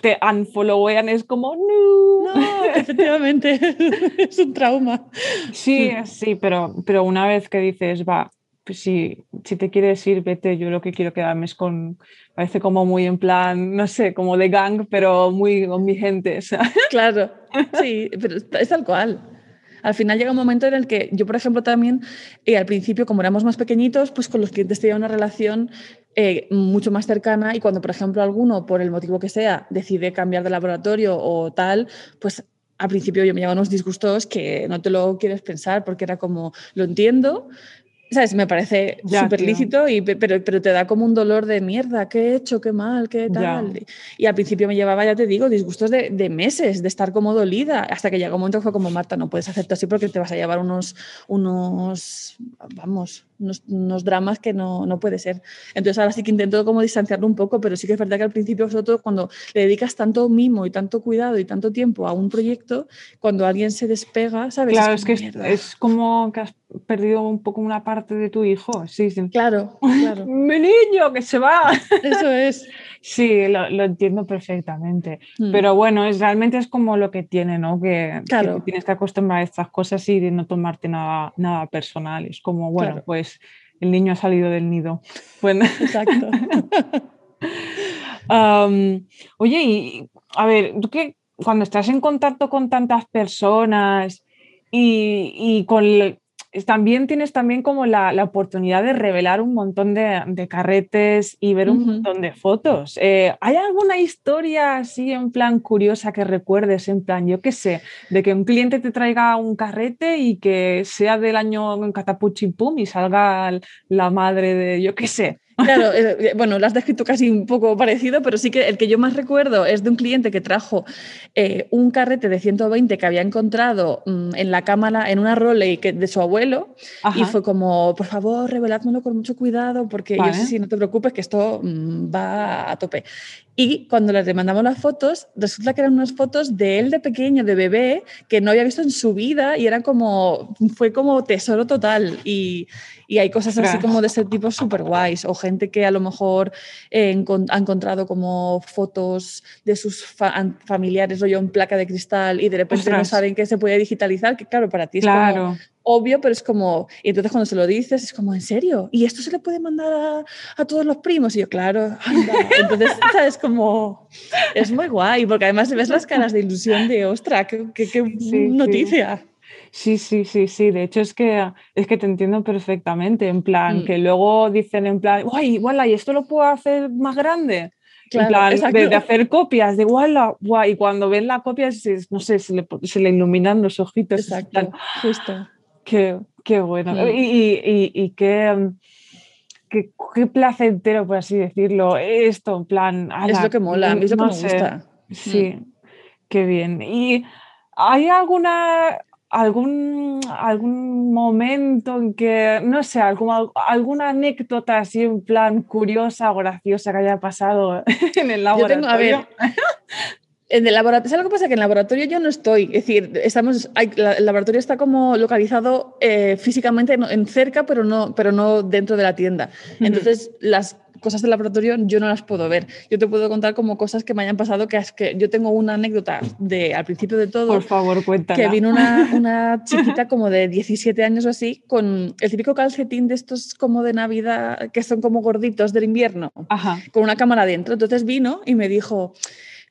[SPEAKER 1] te unfollowean es como, no.
[SPEAKER 2] No, efectivamente, *laughs* es un trauma.
[SPEAKER 1] Sí, sí, pero, pero una vez que dices, va, si, si te quieres ir, vete, yo lo que quiero quedarme es con, parece como muy en plan, no sé, como de gang, pero muy con mi gente. *laughs*
[SPEAKER 2] Claro, sí, pero es tal cual al final llega un momento en el que yo, por ejemplo, también eh, al principio, como éramos más pequeñitos, pues con los clientes tenía una relación eh, mucho más cercana y cuando, por ejemplo, alguno, por el motivo que sea, decide cambiar de laboratorio o tal, pues al principio yo me llevaba unos disgustos que no te lo quieres pensar porque era como, lo entiendo, ¿Sabes? Me parece súper lícito, y, pero, pero te da como un dolor de mierda, ¿qué he hecho? ¿Qué mal? ¿Qué tal? Y al principio me llevaba, ya te digo, disgustos de, de, meses, de estar como dolida, hasta que llegó un momento que fue como, Marta, no puedes hacerte así porque te vas a llevar unos, unos vamos, unos, dramas que no, no, puede ser. Entonces ahora sí que intento como distanciarlo un poco, pero sí que es verdad que al principio, sobre todo cuando le dedicas tanto mimo y tanto cuidado y tanto tiempo a un proyecto, cuando alguien se despega, ¿sabes?
[SPEAKER 1] Claro, es, que es, como que has perdido un poco una parte de tu hijo. Sí, sí.
[SPEAKER 2] Claro, claro. *laughs*
[SPEAKER 1] Mi niño, que se va. *laughs*
[SPEAKER 2] Eso es.
[SPEAKER 1] Sí, lo, lo entiendo perfectamente. Mm. Pero bueno, es, realmente es como lo que tiene, ¿no? Que, claro. tienes que acostumbrar a estas cosas y de no tomarte nada, nada personal. Es como, bueno, pues el niño ha salido del nido. Bueno.
[SPEAKER 2] Exacto. *laughs*
[SPEAKER 1] oye, y a ver, tú que cuando estás en contacto con tantas personas y, y con también tienes también como la, la oportunidad de revelar un montón de, de carretes y ver un montón de fotos. Eh, ¿Hay alguna historia así en plan curiosa que recuerdes, en plan, yo qué sé, de que un cliente te traiga un carrete y que sea del año en Catapuchi Pum y salga la madre de, yo qué sé,
[SPEAKER 2] Claro, eh, eh, bueno, lo has descrito casi un poco parecido, pero sí que el que yo más recuerdo es de un cliente que trajo eh, un carrete de 120 que había encontrado mm, en la cámara, en una Roley que, de su abuelo, y fue como, por favor, reveládmelo con mucho cuidado, porque yo sé si no te preocupes que esto mm, va a tope. Y cuando le mandamos las fotos, resulta que eran unas fotos de él de pequeño, de bebé, que no había visto en su vida y era como, fue como tesoro total. Y, y hay cosas así como de ese tipo súper guays. O gente que a lo mejor eh, ha encontrado como fotos de sus familiares, rollo en placa de cristal y de repente no saben que se puede digitalizar, que claro, para ti es como obvio, pero es como, y entonces cuando se lo dices es como, ¿en serio? ¿Y esto se le puede mandar a, todos los primos? Y yo, claro, anda. Entonces, *laughs* es como, es muy guay, porque además ves las caras de ilusión de, ostra, qué, qué, noticia.
[SPEAKER 1] Sí. Sí, sí, sí, De hecho, es que, es que te entiendo perfectamente. En plan, mm. que luego dicen en plan, guay, igual, ¿y esto lo puedo hacer más grande? Claro, en plan, de, hacer copias, de igual, guay, y cuando ven la copia, no sé, se le, se le iluminan los ojitos.
[SPEAKER 2] Exacto, justo. *gasps*
[SPEAKER 1] Qué, qué bueno. Y, y, y qué, mm, qué, qué, placentero, por así decirlo, esto, en plan...
[SPEAKER 2] es lo que mola, a mí es lo que me gusta.
[SPEAKER 1] Sí, mm. qué bien. ¿Y hay alguna, algún, algún momento en que, no sé, alguna, alguna anécdota así en plan curiosa o graciosa que haya pasado *laughs* en el laboratorio? Yo tengo, a ver, *laughs*
[SPEAKER 2] En el laboratorio, ¿sabes lo que pasa? Que en el laboratorio yo no estoy. Es decir, estamos, el laboratorio está como localizado eh, físicamente en, cerca, pero no, pero no dentro de la tienda. Entonces, las cosas del laboratorio yo no las puedo ver. Yo te puedo contar como cosas que me hayan pasado, que es que yo tengo una anécdota de al principio de todo.
[SPEAKER 1] Por favor, cuéntala.
[SPEAKER 2] Que vino una, *laughs* una chiquita como de 17 años o así, con el típico calcetín de estos como de Navidad, que son como gorditos del invierno, con una cámara dentro. Entonces vino y me dijo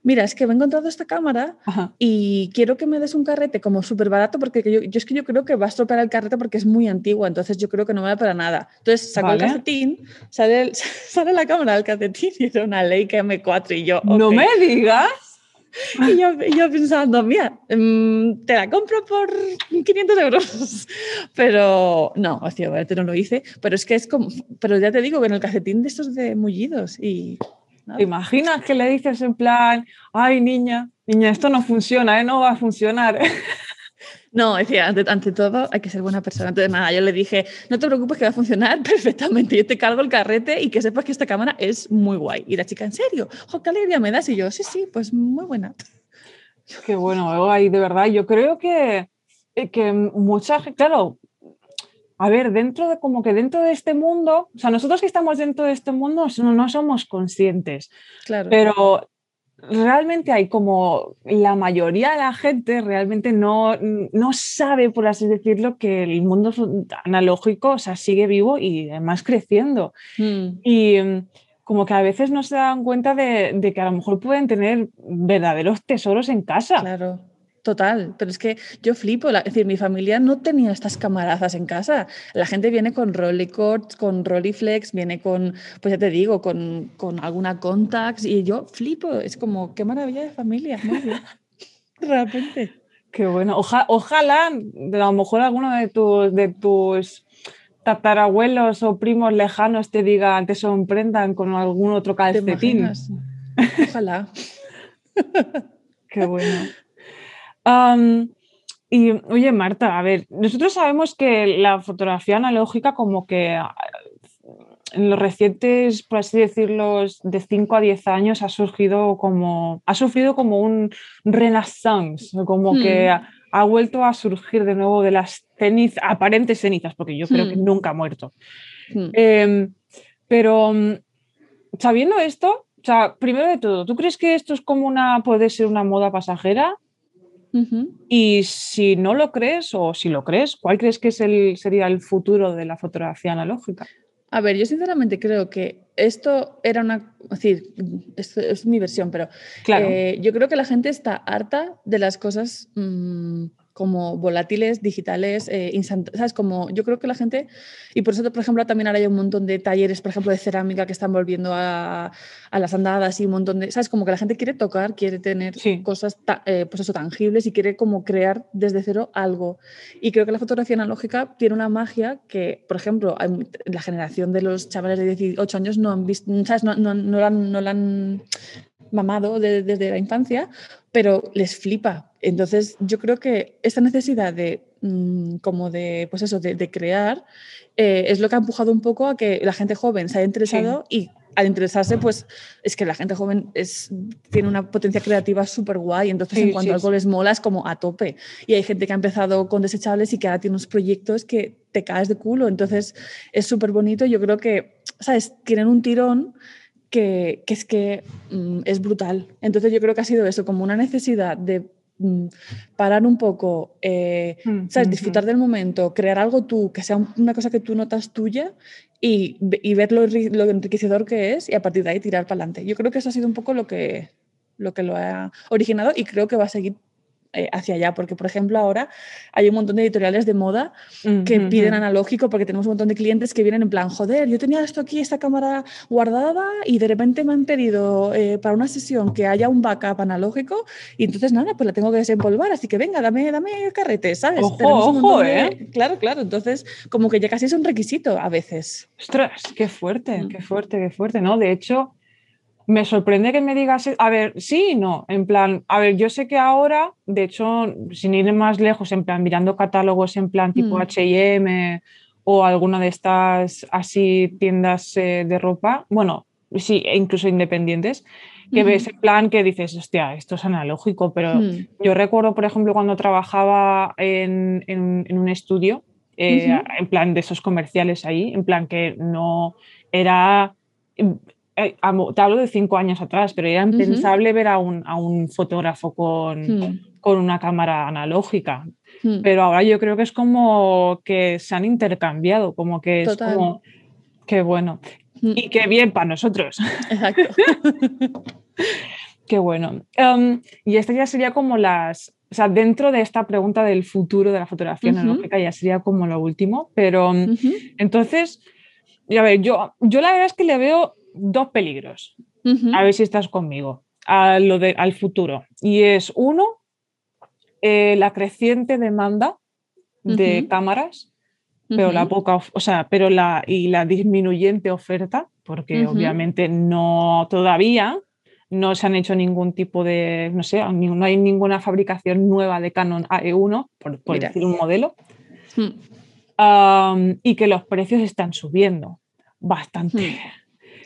[SPEAKER 2] mira, es que me he encontrado esta cámara y quiero que me des un carrete como súper barato porque yo, es que yo creo que va a estropear el carrete porque es muy antiguo, entonces yo creo que no me da para nada. Entonces sacó el calcetín, sale, *laughs* sale la cámara del calcetín y era una Leica M4 y yo...
[SPEAKER 1] ¡No me digas!
[SPEAKER 2] Y yo, yo, pensando, mira, mm, te la compro por 500 euros. *laughs* Pero no, obviamente no lo hice. Pero es que es como, pero ya te digo que en el calcetín de estos de mullidos y
[SPEAKER 1] ¿Te imaginas que le dices en plan, ay niña, niña, esto no funciona, ¿eh? no va a funcionar? *laughs*
[SPEAKER 2] No, decía, ante, todo hay que ser buena persona. Entonces, nada, yo le dije, no te preocupes que va a funcionar *laughs* perfectamente. Yo te cargo el carrete y que sepas que esta cámara es muy guay. Y la chica, ¿en serio? ¡Jo, qué alegría me das! Y yo, sí, sí, pues muy buena.
[SPEAKER 1] Qué bueno, ahí de verdad, yo creo que, eh, que mucha gente, claro, a ver, dentro de como que dentro de este mundo, o sea, nosotros que estamos dentro de este mundo no, somos conscientes,
[SPEAKER 2] claro.
[SPEAKER 1] pero realmente hay como la mayoría de la gente realmente no, no sabe, por así decirlo, que el mundo analógico o sea, sigue vivo y además creciendo.
[SPEAKER 2] Hmm.
[SPEAKER 1] Y mm, como que a veces no se dan cuenta de, de, que a lo mejor pueden tener verdaderos tesoros en casa.
[SPEAKER 2] Claro. Total, pero es que yo flipo, es decir, mi familia no tenía estas camarazas en casa. La gente viene con Rollycord, con Rollyflex, viene con, pues ya te digo, con, con alguna Contax y yo flipo, es como, qué maravilla de familia, muy bien. Realmente.
[SPEAKER 1] Qué bueno. ojalá, a lo mejor alguno de tus, de tus tatarabuelos o primos lejanos te digan, te sorprendan con algún otro calcetín.
[SPEAKER 2] Ojalá.
[SPEAKER 1] Qué bueno. Y oye, Marta, a ver, nosotros sabemos que la fotografía analógica como que en los recientes, por así decirlo, de 5 a 10 años ha surgido como, ha sufrido como un renaissance, como que hmm. ha, vuelto a surgir de nuevo de las cenizas, aparentes cenizas, porque yo creo que hmm. nunca ha muerto. Hmm. Em, pero sabiendo esto, o sea, primero de todo, ¿tú crees que esto es como una, puede ser una moda pasajera? Y si no lo crees o si lo crees, ¿cuál crees que es el, sería el futuro de la fotografía analógica?
[SPEAKER 2] A ver, yo sinceramente creo que esto era una, es decir, esto es mi versión, pero claro. Eh, yo creo que la gente está harta de las cosas mm, como volátiles, digitales, eh, ¿sabes? Como yo creo que la gente, y por eso, por ejemplo, también ahora hay un montón de talleres, por ejemplo, de cerámica que están volviendo a, las andadas y un montón de, ¿sabes? Como que la gente quiere tocar, quiere tener cosas, eh, pues eso, tangibles y quiere como crear desde cero algo. Y creo que la fotografía analógica tiene una magia que, por ejemplo, la generación de los chavales de 18 años no han visto, ¿sabes? No, no, no, no la han mamado desde la infancia, pero les flipa. Entonces, yo creo que esta necesidad de, mm, como de, pues eso, de, crear, eh, es lo que ha empujado un poco a que la gente joven se haya interesado y al interesarse, pues es que la gente joven es, tiene una potencia creativa súper guay, entonces en cuanto a algo les mola es como a tope. Y hay gente que ha empezado con desechables y que ahora tiene unos proyectos que te caes de culo, entonces es súper bonito. Yo creo que, ¿sabes? Tienen un tirón que, es que mm, es brutal. Entonces yo creo que ha sido eso, como una necesidad de mm, parar un poco, eh, mm, ¿sabes? disfrutar del momento, crear algo tú, que sea una cosa que tú notas tuya y, y ver lo, lo, enriquecedor que es y a partir de ahí tirar para adelante. Yo creo que eso ha sido un poco lo que, lo que lo ha originado y creo que va a seguir eh, hacia allá, porque por ejemplo ahora hay un montón de editoriales de moda que piden analógico porque tenemos un montón de clientes que vienen en plan, joder, yo tenía esto aquí, esta cámara guardada y de repente me han pedido eh, para una sesión que haya un backup analógico y entonces nada, pues la tengo que desempolvar, así que venga, dame, dame carrete, ¿sabes?
[SPEAKER 1] Ojo, ojo, ¿eh?
[SPEAKER 2] Claro, claro, entonces como que ya casi es un requisito a veces.
[SPEAKER 1] Ostras, qué fuerte, mm. qué fuerte, qué fuerte, ¿no? De hecho me sorprende que me digas, a ver, sí y no, en plan, a ver, yo sé que ahora, de hecho, sin ir más lejos, en plan, mirando catálogos en plan tipo HM o alguna de estas así tiendas eh, de ropa, bueno, sí, e incluso independientes, que ves en plan que dices, hostia, esto es analógico, pero mm. yo recuerdo, por ejemplo, cuando trabajaba en, en, un estudio, eh, en plan de esos comerciales ahí, en plan que no era eh, te hablo de cinco años atrás, pero era impensable ver a un, a un fotógrafo con, hmm. con, una cámara analógica. Hmm. Pero ahora yo creo que es como que se han intercambiado, como que es como, qué bueno. Hmm. Y qué bien para nosotros. Exacto. *laughs* qué bueno. Em, y esta ya sería como las, o sea, dentro de esta pregunta del futuro de la fotografía analógica ya sería como lo último, pero entonces, a ver, yo, yo la verdad es que le veo dos peligros. A ver si estás conmigo. A lo de, al futuro. Y es uno, eh, la creciente demanda de cámaras, pero la poca, o sea, pero la y la disminuyente oferta, porque obviamente no todavía no se han hecho ningún tipo de, no sé, no hay ninguna fabricación nueva de Canon AE1, por, decir un modelo, hmm. y que los precios están subiendo bastante.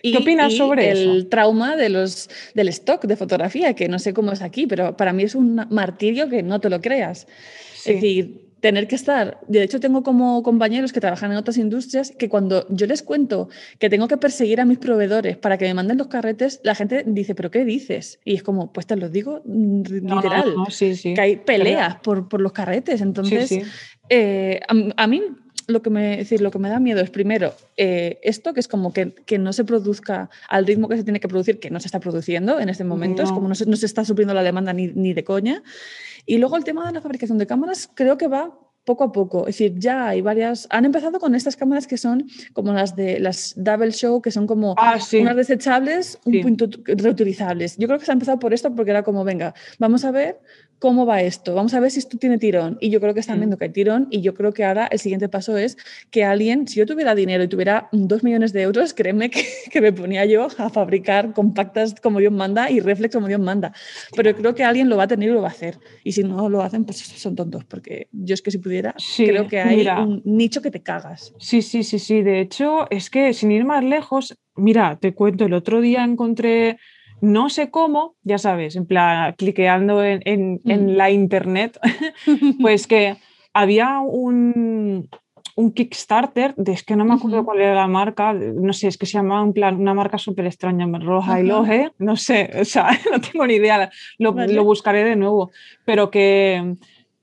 [SPEAKER 1] Hmm. ¿Qué opinas sobre
[SPEAKER 2] el trauma de los, del stock de fotografía, que no sé cómo es aquí, pero para mí es un martirio que no te lo creas. Es decir, tener que estar, de hecho tengo como compañeros que trabajan en otras industrias que cuando yo les cuento que tengo que perseguir a mis proveedores para que me manden los carretes, la gente dice, pero ¿qué dices? Y es como, pues te lo digo literal, que hay peleas por, por, los carretes. Entonces, eh, a, a, mí lo que me, decir, lo que me da miedo es primero eh, esto, que es como que, que, no se produzca al ritmo que se tiene que producir, que no se está produciendo en este momento, es como no se, no se está supliendo la demanda ni, ni, de coña. Y luego el tema de la fabricación de cámaras creo que va poco a poco. Es decir, ya hay varias. Han empezado con estas cámaras que son como las de las Double Show, que son como ah, unas desechables, un punto reutilizables. Yo creo que se ha empezado por esto porque era como, venga, vamos a ver ¿cómo va esto? Vamos a ver si esto tiene tirón. Y yo creo que están
[SPEAKER 1] Mm.
[SPEAKER 2] viendo que hay tirón y yo creo que ahora el siguiente paso es que alguien, si yo tuviera dinero y tuviera dos millones de euros, créeme que, *laughs* que me ponía yo a fabricar compactas como Dios manda y reflex como Dios manda. Pero creo que alguien lo va a tener y lo va a hacer. Y si no lo hacen, pues *laughs* son tontos, porque yo es que si pudiera,
[SPEAKER 1] Sí,
[SPEAKER 2] creo que hay
[SPEAKER 1] mira.
[SPEAKER 2] un nicho que te cagas.
[SPEAKER 1] Sí, sí, sí, sí. De hecho, es que sin ir más lejos, mira, te cuento, el otro día encontré, no sé cómo, ya sabes, en plan, cliqueando en, en- en
[SPEAKER 2] Mm.
[SPEAKER 1] la internet, *laughs* pues que había un, un Kickstarter, de, es que no me acuerdo cuál era la marca, no sé, es que se llamaba en plan una marca súper extraña, roja y
[SPEAKER 2] Ajá.
[SPEAKER 1] loje, no sé, o sea, *laughs* no tengo ni idea, lo,
[SPEAKER 2] Vale.
[SPEAKER 1] lo buscaré de nuevo, pero que,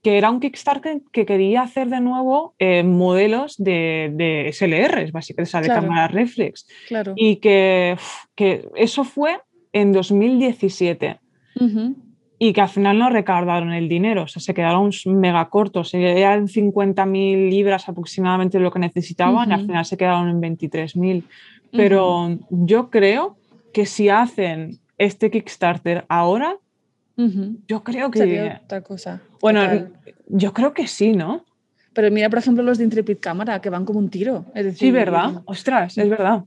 [SPEAKER 1] que era un Kickstarter que quería hacer de nuevo eh, modelos de, de SLRs, básicamente, o sea, de
[SPEAKER 2] Claro.
[SPEAKER 1] cámaras reflex,
[SPEAKER 2] Claro.
[SPEAKER 1] y que, que eso fue en 2017
[SPEAKER 2] Ujú.
[SPEAKER 1] y que al final no recaudaron el dinero, o sea, se quedaron mega cortos, eran 50.000 libras aproximadamente lo que necesitaban y al final se quedaron en 23.000. Pero yo creo que si hacen este Kickstarter ahora, yo creo que...
[SPEAKER 2] Sería otra cosa.
[SPEAKER 1] Bueno,
[SPEAKER 2] total.
[SPEAKER 1] yo creo que sí, ¿no?
[SPEAKER 2] Pero mira, por ejemplo, los de Intrepid Cámara, que van como un tiro. Es decir,
[SPEAKER 1] Sí, ¿verdad? Ostras, es verdad.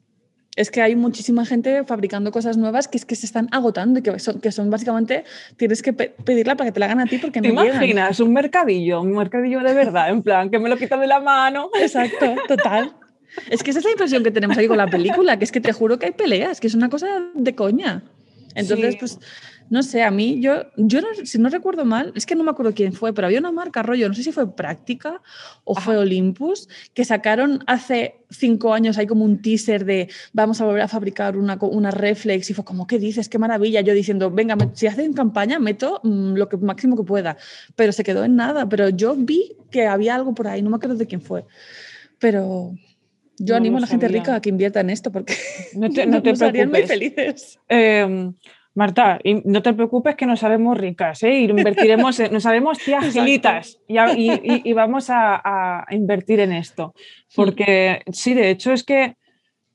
[SPEAKER 2] Es que hay muchísima gente fabricando cosas nuevas que es que se están agotando y que son, que son básicamente, tienes que pe- pedirla para que te la hagan a ti porque
[SPEAKER 1] ¿Te
[SPEAKER 2] no llegan.
[SPEAKER 1] imaginas un mercadillo, un mercadillo de verdad, en plan, que me lo quitan de la mano? *laughs*
[SPEAKER 2] Exacto, total. Es que esa es la impresión que tenemos ahí con la película, que es que te juro que hay peleas, que es una cosa de coña. Entonces,
[SPEAKER 1] Sí.
[SPEAKER 2] pues, no sé, a mí, yo, yo no- si no recuerdo mal, es que no me acuerdo quién fue, pero había una marca, rollo, no sé si fue Práctica o
[SPEAKER 1] Ajá.
[SPEAKER 2] fue Olympus, que sacaron hace cinco años ahí como un teaser de vamos a volver a fabricar una, una reflex y fue como, ¿qué dices? ¡Qué maravilla! Yo diciendo, venga, me- si hacen campaña, meto mm, lo que, máximo que pueda, pero se quedó en nada, pero yo vi que había algo por ahí, no me acuerdo de quién fue, pero... Yo
[SPEAKER 1] No
[SPEAKER 2] animo a la gente rica a que invierta en esto porque
[SPEAKER 1] No te, *laughs* no te
[SPEAKER 2] harían muy
[SPEAKER 1] preocupes.
[SPEAKER 2] felices.
[SPEAKER 1] Eh, Marta, no te preocupes que nos haremos ricas, ¿eh? Invertiremos, nos haremos tías gilitas y, vamos a, a invertir en esto. Porque sí, de hecho es que,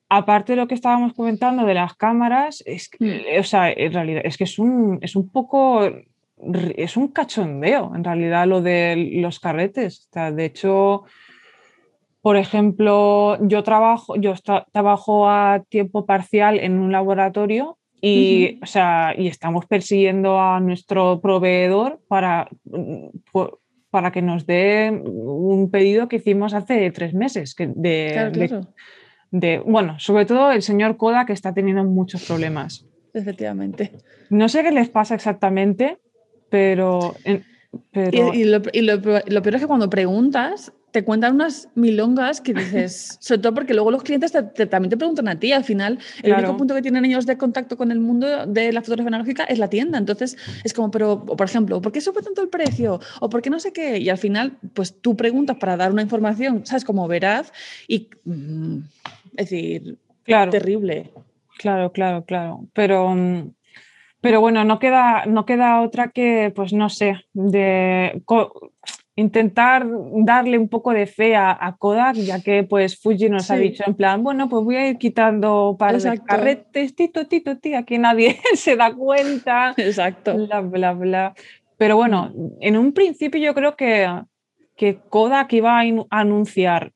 [SPEAKER 1] aparte de lo que estábamos comentando de las cámaras, es, que-
[SPEAKER 2] Mm.
[SPEAKER 1] o sea, en realidad es que es un, es un poco, es un cachondeo en realidad lo de los carretes. O sea, de hecho, por ejemplo, yo trabajo, yo trabajo a tiempo parcial en un laboratorio y, o sea, y estamos persiguiendo a nuestro proveedor para, mm, para que nos dé un pedido que hicimos hace tres meses. Que de,
[SPEAKER 2] Claro, claro,
[SPEAKER 1] de- bueno, sobre todo el señor Koda que está teniendo muchos problemas.
[SPEAKER 2] efectivamente.
[SPEAKER 1] No sé qué les pasa exactamente, pero... pero
[SPEAKER 2] Y, y lo, y lo peor- lo peor es que cuando preguntas, te cuentan unas milongas que dices, *laughs* sobre todo porque luego los clientes te- te- también te preguntan a ti. Al final, el
[SPEAKER 1] Claro.
[SPEAKER 2] único punto que tienen ellos de contacto con el mundo de la fotografía analógica es la tienda. Entonces, es como, pero, o por ejemplo, ¿por qué sube tanto el precio? ¿O por qué no sé qué? Y al final, pues tú preguntas para dar una información, ¿sabes? Como veraz y, mm, es decir,
[SPEAKER 1] claro.
[SPEAKER 2] terrible.
[SPEAKER 1] Claro, claro, claro. Pero, mm, pero bueno, no queda, no queda otra que, pues no sé, de co- intentar darle un poco de fe a, a Kodak, ya que pues Fuji nos ha
[SPEAKER 2] Sí.
[SPEAKER 1] dicho en plan, bueno, pues voy a ir quitando par de
[SPEAKER 2] Exacto.
[SPEAKER 1] carretes, tito, tito, tía, que nadie *laughs* se da cuenta,
[SPEAKER 2] Exacto.
[SPEAKER 1] bla, bla, bla. Pero bueno, en un principio yo creo que, que Kodak iba a in- a anunciar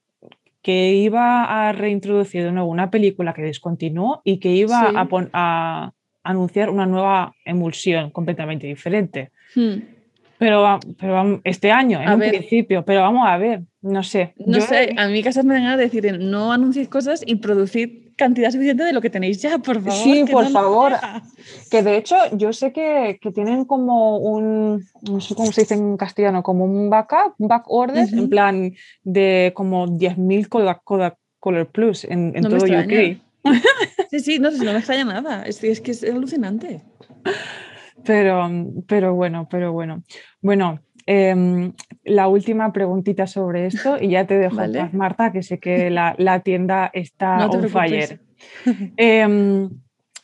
[SPEAKER 1] que iba a reintroducir de nuevo una película que descontinuó y que iba
[SPEAKER 2] Sí.
[SPEAKER 1] a, a anunciar una nueva emulsión completamente diferente.
[SPEAKER 2] Hmm.
[SPEAKER 1] Pero, pero este año, en
[SPEAKER 2] A
[SPEAKER 1] un
[SPEAKER 2] ver.
[SPEAKER 1] principio, pero vamos a ver, no sé.
[SPEAKER 2] No
[SPEAKER 1] Yo-
[SPEAKER 2] sé, a mí casas me dan ganas de decir, no anunciéis cosas y producid cantidad suficiente de lo que tenéis ya, por favor.
[SPEAKER 1] Sí, por
[SPEAKER 2] no
[SPEAKER 1] favor. Que de hecho yo sé que, que tienen como un, no sé cómo se dice en castellano, como un backup, un back order, en
[SPEAKER 2] Ujú.
[SPEAKER 1] plan de como 10.000 Kodak, Kodak Color Plus en, en
[SPEAKER 2] No
[SPEAKER 1] todo. UK. *laughs*
[SPEAKER 2] Sí, sí, no, no me extraña nada. Es, es que es alucinante.
[SPEAKER 1] Pero, pero bueno, pero bueno. Bueno, em, la última preguntita sobre esto y ya te dejo
[SPEAKER 2] Vale.
[SPEAKER 1] paz, Marta, que sé que la, la tienda está
[SPEAKER 2] No
[SPEAKER 1] on fire. *laughs* Em,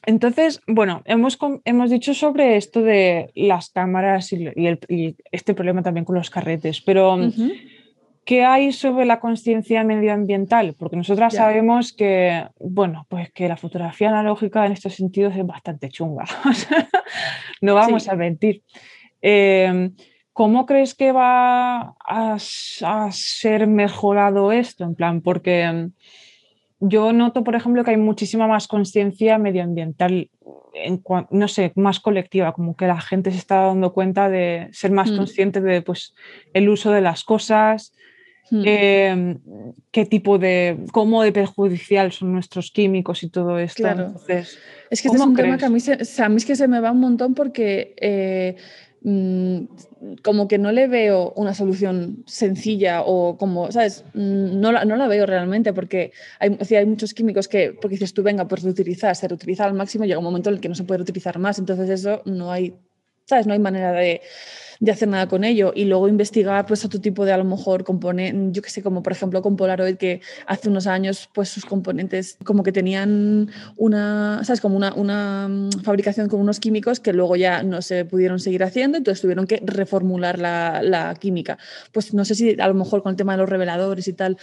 [SPEAKER 1] entonces, bueno, hemos, hemos dicho sobre esto de las cámaras y, y el- y este problema también con los carretes, pero. ¿Qué hay sobre la conciencia medioambiental? Porque nosotras
[SPEAKER 2] Ya.
[SPEAKER 1] sabemos que, bueno, pues que la fotografía analógica en estos sentidos es bastante chunga. *laughs* No vamos
[SPEAKER 2] Sí.
[SPEAKER 1] a mentir. Em, ¿Cómo crees que va a, ser mejorado esto? En plan, porque em, yo noto, por ejemplo, que hay muchísima más conciencia medioambiental, no sé, más colectiva, como que la gente se está dando cuenta de ser más mm. consciente de pues, el uso de las cosas, mm. em, qué tipo de, cómo de perjudicial son nuestros químicos y todo esto.
[SPEAKER 2] Claro. es que este es un tema que a mí, se, a mí es que se me va un montón porque... Eh, Mm, como que no le veo una solución sencilla o como, ¿sabes? Mm, no la, no la veo realmente porque hay, hay muchos químicos que, porque dices tú, venga, pues reutilizar, se reutiliza al máximo, llega un momento en el que no se puede reutilizar más, entonces eso no hay, ¿sabes? No hay manera de, de hacer nada con ello y luego investigar pues otro tipo de a lo mejor componentes, yo que sé, como por ejemplo con Polaroid que hace unos años pues sus componentes como que tenían una, ¿sabes? Como una, una mm, fabricación con unos químicos que luego ya no se pudieron seguir haciendo, entonces tuvieron que reformular la, la química. Pues no sé si a lo mejor con el tema de los reveladores y tal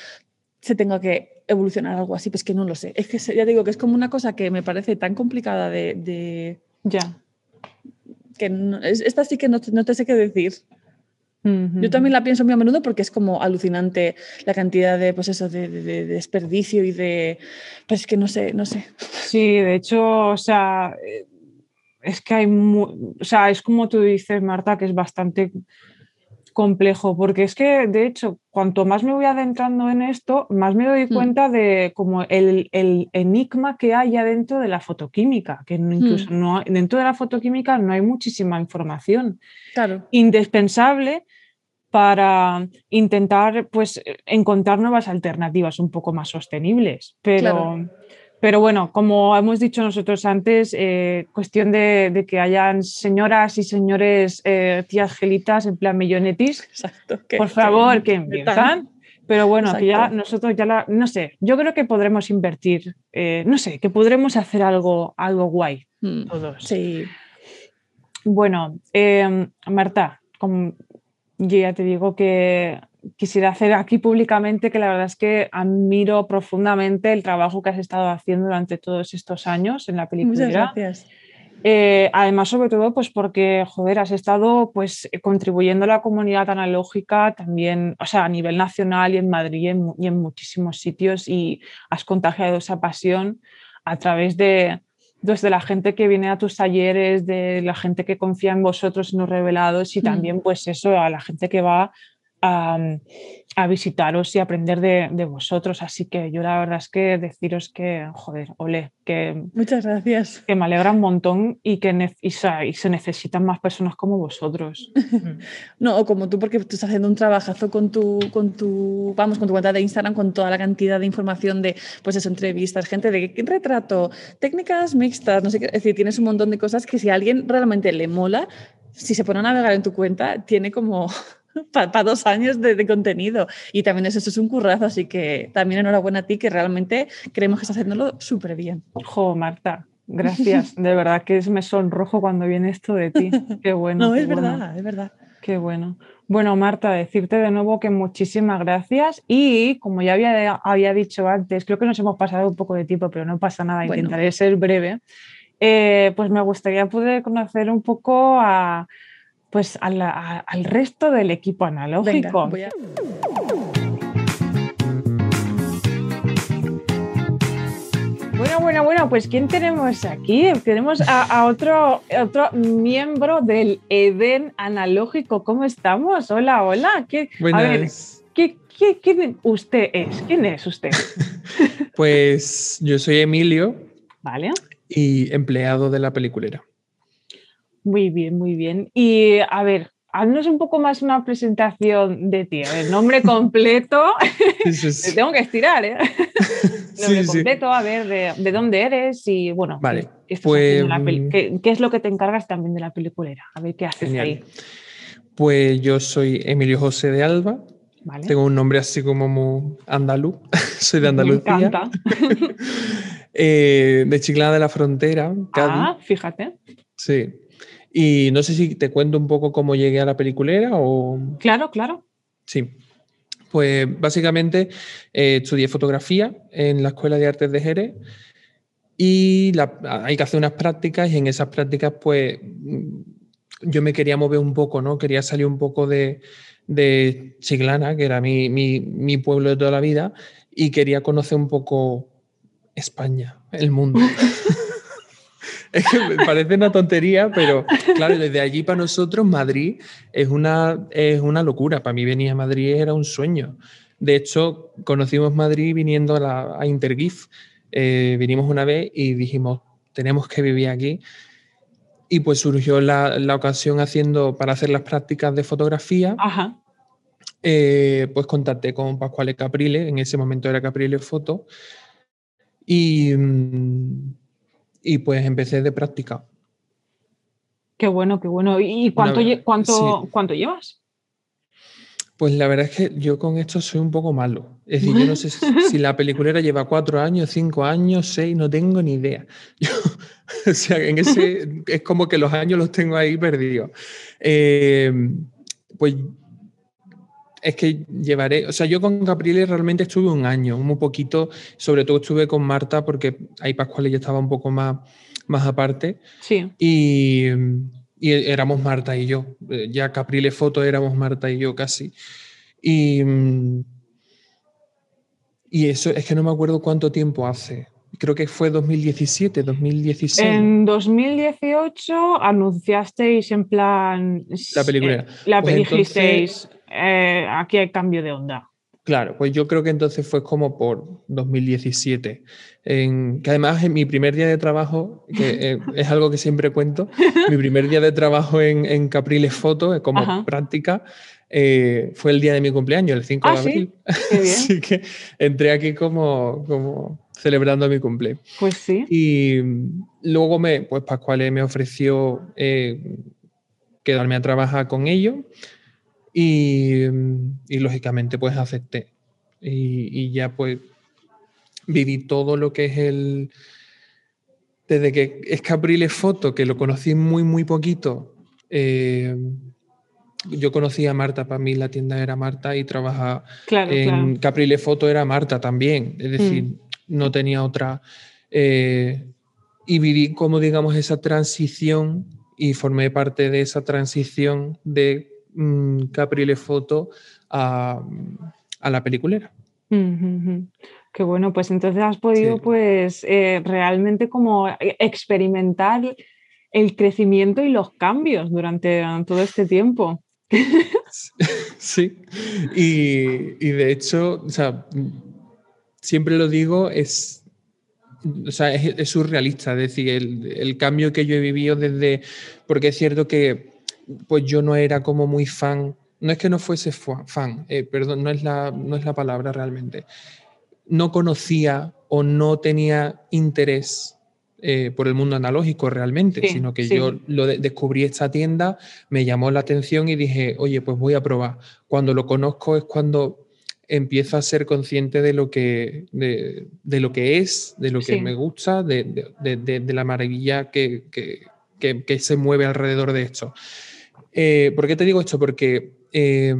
[SPEAKER 2] se tenga que evolucionar algo así, pues que no lo sé. Es que ya digo que es como una cosa que me parece tan complicada de... de...
[SPEAKER 1] Ya
[SPEAKER 2] esta sí que no, te sé qué decir. Yo también la pienso muy a menudo porque es como alucinante la cantidad de, pues eso, de, desperdicio y de, pues que no sé, no sé.
[SPEAKER 1] Sí, de hecho, o sea, es que hay, o sea, es como tú dices, Marta, que es bastante complejo, porque es que, de hecho, cuanto más me voy adentrando en esto, más me doy mm. cuenta de como el, enigma que hay dentro de la fotoquímica, que incluso mm. no, dentro de la fotoquímica no hay muchísima información
[SPEAKER 2] claro.
[SPEAKER 1] indispensable para intentar pues, encontrar nuevas alternativas un poco más sostenibles. Pero, pero bueno, como hemos dicho nosotros antes, eh, cuestión de, que hayan señoras y señores eh, tías gelitas en plan millonetis.
[SPEAKER 2] Exacto.
[SPEAKER 1] por favor, que empiezan. Pero bueno, que ya nosotros ya la, no sé, yo creo que podremos invertir, eh, no sé, que podremos hacer algo, algo guay
[SPEAKER 2] hmm, todos. Sí.
[SPEAKER 1] Bueno, Marta, como yo ya te digo que quisiera hacer aquí públicamente que la verdad es que admiro profundamente el trabajo que has estado haciendo durante todos estos años en la película.
[SPEAKER 2] Muchas gracias.
[SPEAKER 1] Eh, además, sobre todo, pues porque, joder, has estado pues contribuyendo a la comunidad analógica también, o sea, a nivel nacional y en Madrid y en, muchísimos sitios y has contagiado esa pasión a través de, desde pues, la gente que viene a tus talleres, de la gente que confía en vosotros, en los revelados y mm. también pues eso, a la gente que va a, visitaros y aprender de, vosotros. Así que yo la verdad es que deciros que, joder, ole, que...
[SPEAKER 2] Muchas gracias.
[SPEAKER 1] Que me alegra un montón y que y se necesitan más personas como vosotros. *laughs*
[SPEAKER 2] no, o como tú, porque tú estás haciendo un trabajazo con tu, con tu, vamos, con tu cuenta de Instagram, con toda la cantidad de información de, pues eso, entrevistas, gente de retrato, técnicas mixtas, no sé qué, es decir, tienes un montón de cosas que si a alguien realmente le mola, si se pone a navegar en tu cuenta, tiene como *laughs* para dos años de, contenido. Y también eso, es un currazo, así que también enhorabuena a ti, que realmente creemos que estás haciéndolo súper bien.
[SPEAKER 1] Jo, Marta, gracias. *laughs* De verdad que me sonrojo cuando viene esto de ti. *laughs* Qué bueno.
[SPEAKER 2] No, es verdad, es verdad.
[SPEAKER 1] Qué bueno. Bueno, Marta, decirte de nuevo que muchísimas gracias y como ya había, había dicho antes, creo que nos hemos pasado un poco de tiempo, pero no pasa nada, intentaré ser breve. Eh, pues me gustaría poder conocer un poco a, pues al resto del equipo analógico. Bueno, bueno, bueno, pues ¿quién tenemos aquí? Tenemos a, otro, otro miembro del Eden analógico. ¿Cómo estamos? Hola, hola. ¿Qué, a ver, quién usted es? ¿Quién es usted? *laughs*
[SPEAKER 3] pues yo soy Emilio.
[SPEAKER 1] Vale.
[SPEAKER 3] Y empleado de la peliculera.
[SPEAKER 1] Muy bien, muy bien. Y a ver, haznos un poco más una presentación de ti. El nombre completo. *laughs* *laughs* Te tengo que estirar, ¿eh? *laughs* nombre completo, a ver, de, dónde eres y bueno,
[SPEAKER 3] vale.
[SPEAKER 1] Pues, ¿qué, es lo que te encargas también de la peliculera? A ver qué haces ahí.
[SPEAKER 3] Pues yo soy Emilio José de Alba. Tengo un nombre así como muy andaluz. soy de Andalucía. Me encanta. Eh, de Chiclana de la Frontera.
[SPEAKER 1] Ah, fíjate.
[SPEAKER 3] Sí. Y no sé si te cuento un poco cómo llegué a la peliculera o...
[SPEAKER 1] Claro, claro.
[SPEAKER 3] Sí. Pues básicamente eh, estudié fotografía en la Escuela de Artes de Jerez y hay que hacer unas prácticas y en esas prácticas pues yo me quería mover un poco, ¿no? Quería salir un poco de, de Chiclana, que era mi, mi, pueblo de toda la vida, y quería conocer un poco España, el mundo. *laughs* es que me parece una tontería, pero claro, desde allí para nosotros Madrid es una, es una locura. Para mí venir a Madrid era un sueño. De hecho, conocimos Madrid viniendo a, la, a Intergif. Eh, vinimos una vez y dijimos, tenemos que vivir aquí. Y pues surgió la, la ocasión haciendo, para hacer las prácticas de fotografía. Eh, pues contacté con Pascual Caprile, en ese momento era Caprile Foto. Y, mm, y pues empecé de práctica.
[SPEAKER 1] Qué bueno, qué bueno. ¿Y cuánto, cuánto, cuánto llevas?
[SPEAKER 3] Pues la verdad es que yo con esto soy un poco malo. Es decir, yo no sé si *laughs* la peliculera lleva cuatro años, cinco años, seis, no tengo ni idea. *laughs* o sea, en ese es como que los años los tengo ahí perdidos. Eh, pues es que llevaré, o sea, yo con Caprile realmente estuve un año, muy poquito, sobre todo estuve con Marta porque ahí Pascual ya estaba un poco más, más aparte.
[SPEAKER 1] Sí.
[SPEAKER 3] Y y éramos Marta y yo. Eh, ya Caprile Foto éramos Marta y yo casi. Y, y eso es que no me acuerdo cuánto tiempo hace. Creo que fue 2017, 2016.
[SPEAKER 1] En 2018 anunciasteis en plan...
[SPEAKER 3] La película. Eh,
[SPEAKER 1] la pues eh, aquí hay cambio de onda.
[SPEAKER 3] Claro, pues yo creo que entonces fue como por 2017, en, que además en mi primer día de trabajo, que eh, *laughs* es algo que siempre cuento, mi primer día de trabajo en, en Capriles Foto, eh, como práctica, eh, fue el día de mi cumpleaños, el 5 de ah, abril. *laughs* Así que entré aquí como, como celebrando mi cumpleaños.
[SPEAKER 1] Pues sí.
[SPEAKER 3] Y luego me, pues Pascual me ofreció quedarme a trabajar con ellos. Y, lógicamente pues acepté. Y, ya pues viví todo lo que es el... Desde que es Capriles Foto, que lo conocí muy, muy poquito, eh, yo conocí a Marta, para mí la tienda era Marta y trabajaba en Capriles Foto era Marta también, es decir, mm. no tenía otra... Eh, y viví como digamos esa transición y formé parte de esa transición de Mm, Caprile Foto a, la peliculera.
[SPEAKER 1] Qué bueno, pues entonces has podido pues eh, realmente como experimentar el crecimiento y los cambios durante todo este tiempo. *laughs*
[SPEAKER 3] Sí, y, de hecho, siempre lo digo, es, es, surrealista, es decir, el, el, cambio que yo he vivido desde, porque es cierto que pues yo no era como muy fan, no es que no fuese fan, eh, perdón, no es, la, no es la palabra realmente, no conocía o no tenía interés eh, por el mundo analógico realmente, sino que yo lo descubrí esta tienda, me llamó la atención y dije, oye, pues voy a probar. Cuando lo conozco es cuando empiezo a ser consciente de lo que, de, lo que es, de lo que me gusta, de, la maravilla que, que, que, se mueve alrededor de esto. Eh, ¿Por qué te digo esto? Porque eh,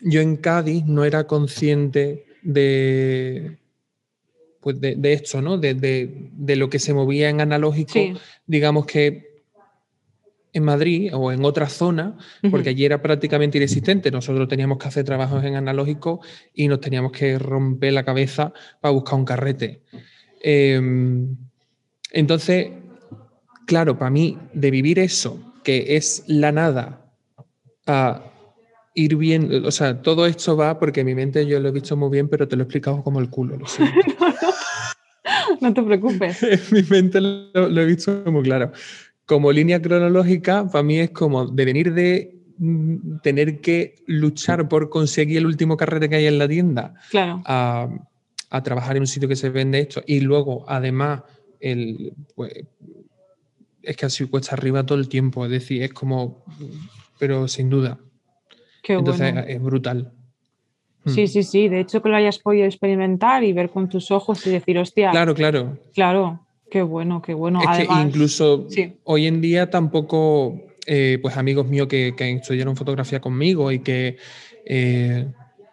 [SPEAKER 3] yo en Cádiz no era consciente de, pues de, esto, ¿no? De, lo que se movía en analógico. Digamos que en Madrid o en otra zona, porque allí era prácticamente inexistente. Nosotros teníamos que hacer trabajos en analógico y nos teníamos que romper la cabeza para buscar un carrete. Em, entonces, claro, para mí, de vivir eso que es la nada a ir bien, o sea, todo esto va porque mi mente yo lo he visto muy bien, pero te lo he explicado como el culo. Lo *laughs*
[SPEAKER 1] no, te preocupes. *laughs*
[SPEAKER 3] mi mente lo, he visto muy claro. Como línea cronológica, para mí es como de venir de mm, tener que luchar por conseguir el último carrete que hay en la tienda
[SPEAKER 1] claro.
[SPEAKER 3] a, a trabajar en un sitio que se vende esto y luego además el, pues, es que así cuesta arriba todo el tiempo, es decir, es como, pero sin duda. Entonces es brutal.
[SPEAKER 1] Sí, mm. sí, sí. De hecho, que lo hayas podido experimentar y ver con tus ojos y decir, hostia.
[SPEAKER 3] Claro, claro.
[SPEAKER 1] Claro, qué bueno, qué bueno.
[SPEAKER 3] Es que incluso hoy en día tampoco, eh, pues amigos míos que, que, estudiaron fotografía conmigo y que, eh,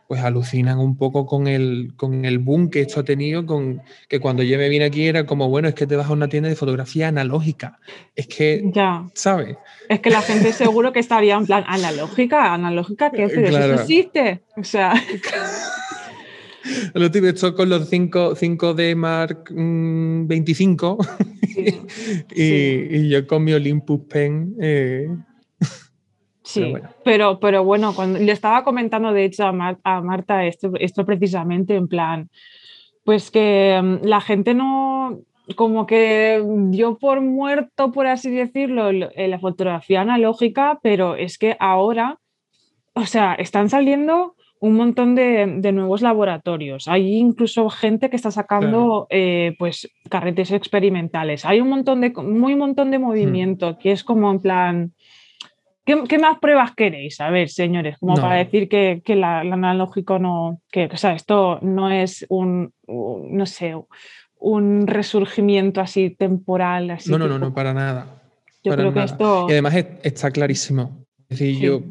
[SPEAKER 3] pues alucinan un poco con el, con el boom que esto ha tenido, con que cuando yo me vine aquí era como, bueno, es que te vas a una tienda de fotografía analógica. Es que,
[SPEAKER 1] ya.
[SPEAKER 3] ¿sabes?
[SPEAKER 1] Es que la gente seguro que estaría en plan, analógica, analógica, ¿qué es eso existe? O sea...
[SPEAKER 3] Lo típico, esto con los 5, 5D Mark 25 mm, *laughs* y, yo con mi Olympus Pen eh,
[SPEAKER 1] Sí, pero bueno. Pero, cuando le estaba comentando de hecho a, Marta esto, esto precisamente en plan, pues que mm, la gente no, como que dio por muerto, por así decirlo, la fotografía analógica, pero es que ahora, o sea, están saliendo un montón de, nuevos laboratorios. Hay incluso gente que está sacando eh, pues carretes experimentales. Hay un montón de, muy montón de hmm. movimiento que es como en plan ¿Qué, más pruebas queréis? A ver, señores, como para decir que, que el analógico no, que, o sea, esto no es un, no sé, un resurgimiento así temporal. Así
[SPEAKER 3] no, no, no, no, para nada.
[SPEAKER 1] Yo creo que esto...
[SPEAKER 3] Y además está clarísimo. Es decir, yo,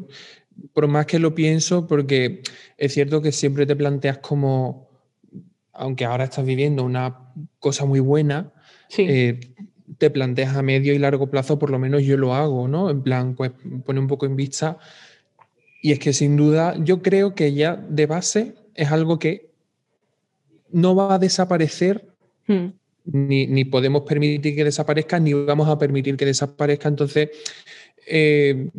[SPEAKER 3] por más que lo pienso, porque es cierto que siempre te planteas como, aunque ahora estás viviendo una cosa muy buena, sí. Eh, te planteas a medio y largo plazo, por lo menos yo lo hago, ¿no? En plan, pues pone un poco en vista. Y es que sin duda yo creo que ya de base es algo que no va a desaparecer, hmm. ni, podemos permitir que desaparezca, ni vamos a permitir que desaparezca. Entonces, eh,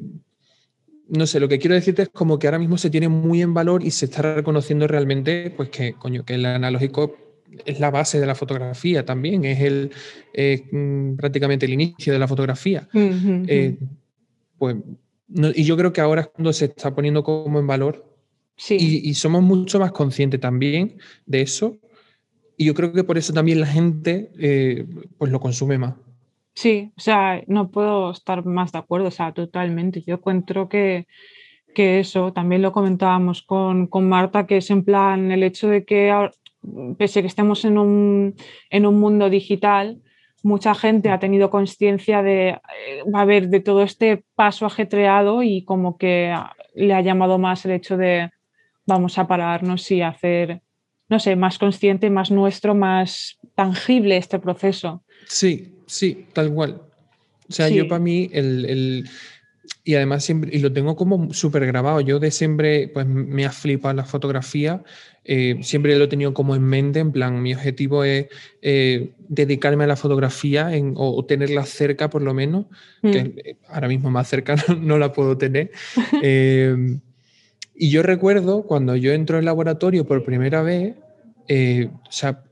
[SPEAKER 3] no sé, lo que quiero decirte es como que ahora mismo se tiene muy en valor y se está reconociendo realmente, pues que, coño, que el analógico es la base de la fotografía también, es el, mm, prácticamente el inicio de la fotografía. Eh, pues, y yo creo que ahora es cuando se está poniendo como en valor sí. y, somos mucho más conscientes también de eso. Y yo creo que por eso también la gente eh, pues lo consume más.
[SPEAKER 1] Sí, o sea, no puedo estar más de acuerdo, o sea, totalmente. Yo encuentro que, que eso, también lo comentábamos con, con Marta, que es en plan el hecho de que pese a que estemos en un, mundo digital, mucha gente ha tenido conciencia de, eh, de todo este paso ajetreado y como que le ha llamado más el hecho de vamos a pararnos y hacer, no sé, más consciente, más nuestro, más tangible este proceso.
[SPEAKER 3] Sí, sí, tal cual. O sea, yo para mí el, y además siempre, y lo tengo como súper grabado, yo de siempre, pues me ha flipado la fotografía eh, siempre lo he tenido como en mente, en plan, mi objetivo es eh, dedicarme a la fotografía o, tenerla cerca por lo menos, que mm. eh, ahora mismo más cerca *laughs* no, la puedo tener. *laughs* y yo recuerdo cuando yo entro al laboratorio por primera vez, o sea,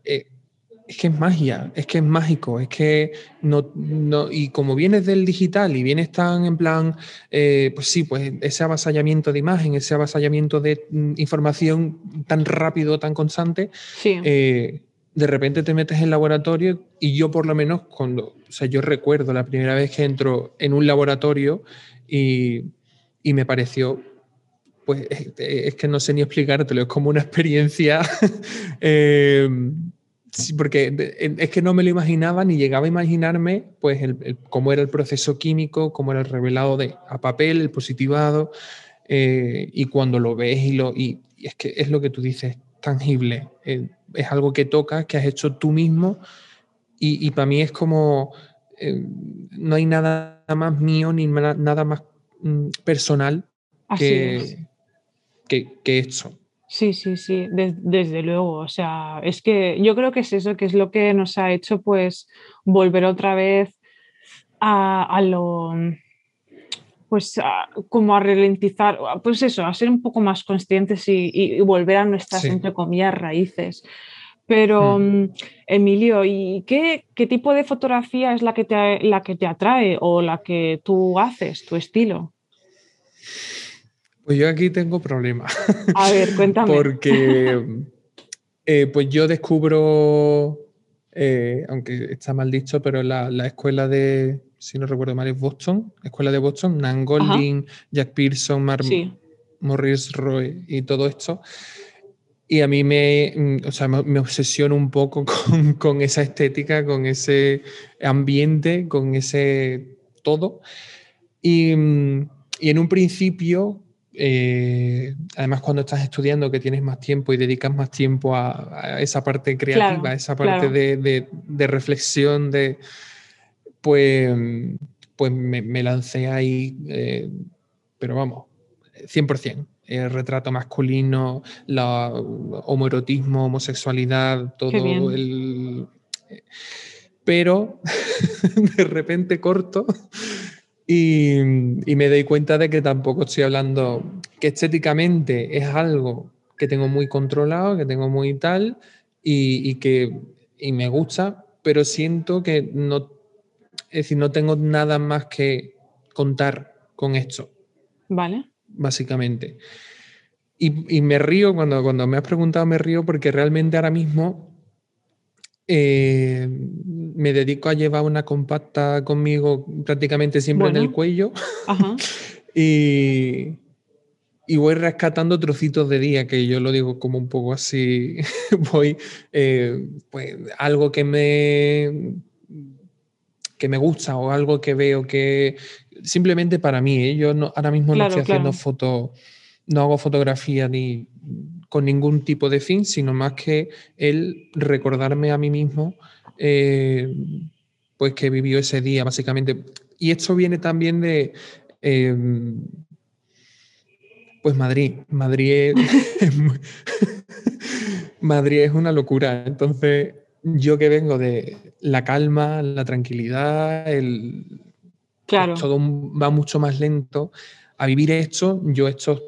[SPEAKER 3] es que es magia, es que es mágico, es que no, no, y como vienes del digital y vienes tan en plan, eh, pues sí, pues ese avasallamiento de imagen, ese avasallamiento de mm, información tan rápido, tan constante, eh, de repente te metes en el laboratorio y yo por lo menos cuando, o sea, yo recuerdo la primera vez que entro en un laboratorio y, y me pareció pues es que no sé ni explicártelo, es como una *laughs* experiencia *laughs* eh, Sí, porque es que no me lo imaginaba ni llegaba a imaginarme pues cómo era el proceso químico, cómo era el revelado de, a papel, el positivado, eh, y cuando lo ves y, lo, y, es que es lo que tú dices, tangible, eh, es algo que tocas, que has hecho tú mismo, y, para mí es como, eh, no hay nada más mío ni nada más mm, personal que, que, que esto.
[SPEAKER 1] Sí, sí, sí, desde luego. O sea, es que yo creo que es eso, que es lo que nos ha hecho pues volver otra vez a, lo, pues como a ralentizar, pues eso, a ser un poco más conscientes y, volver a nuestras, entre comillas, raíces. Pero, hmm. mm, Emilio, ¿y qué, qué, tipo de fotografía es la que, te, la que te atrae o la que tú haces, tu estilo?
[SPEAKER 3] Pues yo aquí tengo problemas. *laughs*
[SPEAKER 1] A ver, cuéntame.
[SPEAKER 3] Porque eh, pues yo descubro, eh, aunque está mal dicho, pero la, escuela de, si no recuerdo mal, es Boston, escuela de Boston, Nan Golding, Jack Pearson, Mar Morris Roy y todo esto. Y a mí me, mm, o sea, me obsesiono un poco *laughs* con, con esa estética, con ese ambiente, con ese todo. Y, mm, y en un principio eh, además cuando estás estudiando que tienes más tiempo y dedicas más tiempo a, esa parte creativa, a esa parte de, reflexión, de, pues, pues me, lancé ahí, eh, pero vamos, 100%. El retrato masculino, la homoerotismo, homosexualidad, todo el... Pero *laughs* de repente corto y, me doy cuenta de que tampoco estoy hablando, que estéticamente es algo que tengo muy controlado, que tengo muy tal, y, que me gusta, pero siento que no, es decir, no tengo nada más que contar con esto.
[SPEAKER 1] Vale.
[SPEAKER 3] Básicamente. Y, me río, cuando, cuando me has preguntado, me río porque realmente ahora mismo eh, me dedico a llevar una compacta conmigo prácticamente siempre en el cuello. *laughs* y, y, voy rescatando trocitos de día, que yo lo digo como un poco así. *laughs* voy, eh, pues algo que me que me gusta o algo que veo que simplemente para mí, ¿eh? yo no, ahora mismo no estoy haciendo fotos, no hago fotografía ni con ningún tipo de fin, sino más que el recordarme a mí mismo eh, pues que vivió ese día, básicamente. Y esto viene también de em, pues Madrid. Madrid es, *laughs* Madrid es una locura. Entonces, yo que vengo de la calma, la tranquilidad, el
[SPEAKER 1] claro.
[SPEAKER 3] todo va mucho más lento. A vivir esto, yo estos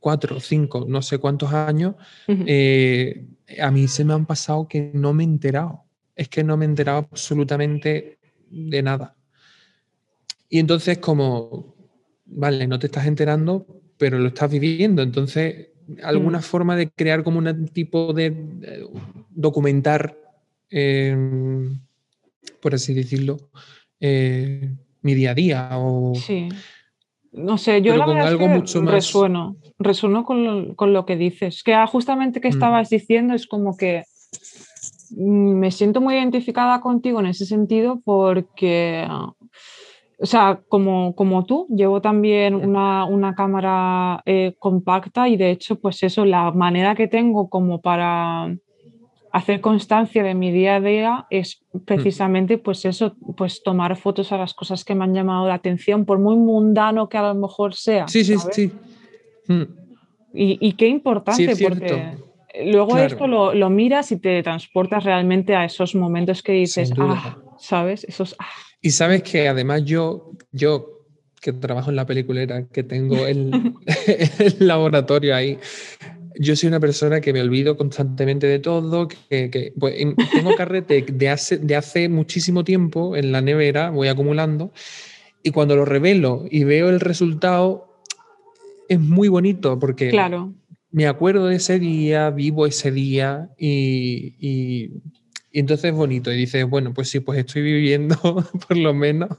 [SPEAKER 3] cuatro, cinco, no sé cuántos años, eh, a mí se me han pasado que no me he enterado. Es que no me he enterado absolutamente de nada. Y entonces como, vale, no te estás enterando, pero lo estás viviendo. Entonces, alguna mm. forma de crear como un tipo de eh, documentar, em, por así decirlo, eh, mi día a día o...
[SPEAKER 1] Sí. No sé, yo la verdad algo mucho más... resueno, resueno con lo, que dices. Que justamente que mm. estabas diciendo es como que me siento muy identificada contigo en ese sentido porque, o sea, como, como tú, llevo también una, una cámara eh, compacta y de hecho, pues eso, la manera que tengo como para hacer constancia de mi día a día es mm. precisamente pues eso, pues tomar fotos a las cosas que me han llamado la atención, por muy mundano que a lo mejor sea.
[SPEAKER 3] Sí, sí, sí.
[SPEAKER 1] Mm. Y, qué importante, porque luego esto lo, miras y te transportas realmente a esos momentos que dices, ah, ¿sabes? Esos, ah.
[SPEAKER 3] Y sabes que además yo, yo que trabajo en la peliculera, que tengo el, *laughs* *laughs* el laboratorio ahí, yo soy una persona que me olvido constantemente de todo, que, pues, tengo carrete de hace, de hace muchísimo tiempo en la nevera, voy acumulando, y cuando lo revelo y veo el resultado, es muy bonito porque
[SPEAKER 1] claro.
[SPEAKER 3] me acuerdo de ese día, vivo ese día y, y, entonces es bonito. Y dices, bueno, pues sí, pues estoy viviendo, *laughs* por lo menos,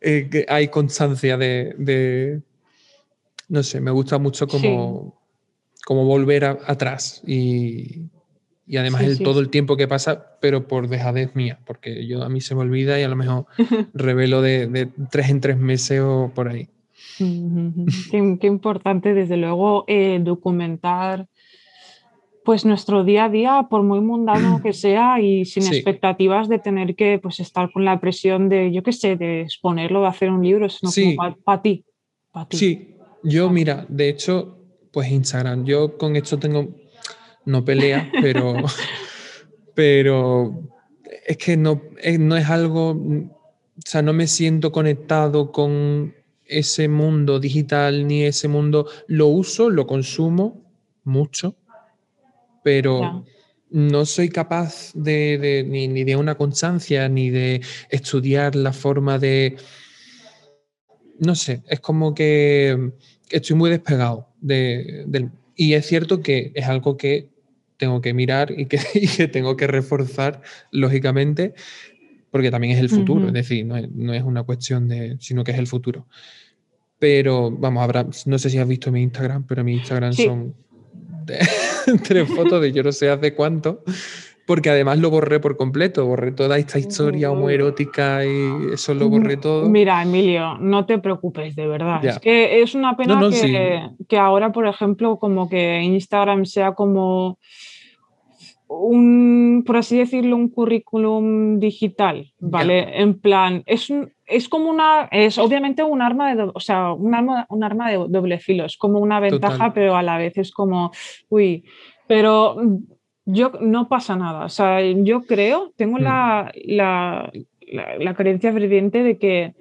[SPEAKER 3] eh, que hay constancia de, no sé, me gusta mucho como como volver atrás y, además el, todo el tiempo que pasa, pero por dejadez mía, porque yo a mí se me olvida y a lo mejor *laughs* revelo de, tres en tres meses o por ahí.
[SPEAKER 1] qué, importante, desde luego, eh, documentar pues nuestro día a día, por muy mundano que *clears throat* sea y sin expectativas de tener que pues, estar con la presión de, yo qué sé, de exponerlo, de hacer un libro, sino para ti, ti.
[SPEAKER 3] Sí, yo mira, de hecho, pues Instagram. Yo con esto tengo, no pelea, *laughs* pero, pero es que no, no es algo, o sea, no me siento conectado con ese mundo digital ni ese mundo. Lo uso, lo consumo mucho, pero no soy capaz de, ni, ni, de una constancia, ni de estudiar la forma de... No sé, es como que estoy muy despegado del... Y es cierto que es algo que tengo que mirar y que, *laughs* tengo que reforzar, lógicamente, porque también es el futuro, es decir, no es, una cuestión de, sino que es el futuro. Pero vamos, habrá, no sé si has visto mi Instagram, pero mi Instagram son *laughs* tres fotos de yo no sé hace cuánto. Porque además lo borré por completo, borré toda esta historia homoerótica y eso lo borré todo.
[SPEAKER 1] Mira, Emilio, no te preocupes, de verdad. Es que es una pena que, que ahora, por ejemplo, como que Instagram sea como un, por así decirlo, un currículum digital, ¿vale? En plan, es, es como una, es obviamente un arma de, o sea, un arma, un arma de doble filo, es como una ventaja, pero a la vez es como, uy, pero yo no pasa nada, o sea, yo creo, tengo la, mm. la, la, creencia ferviente de que,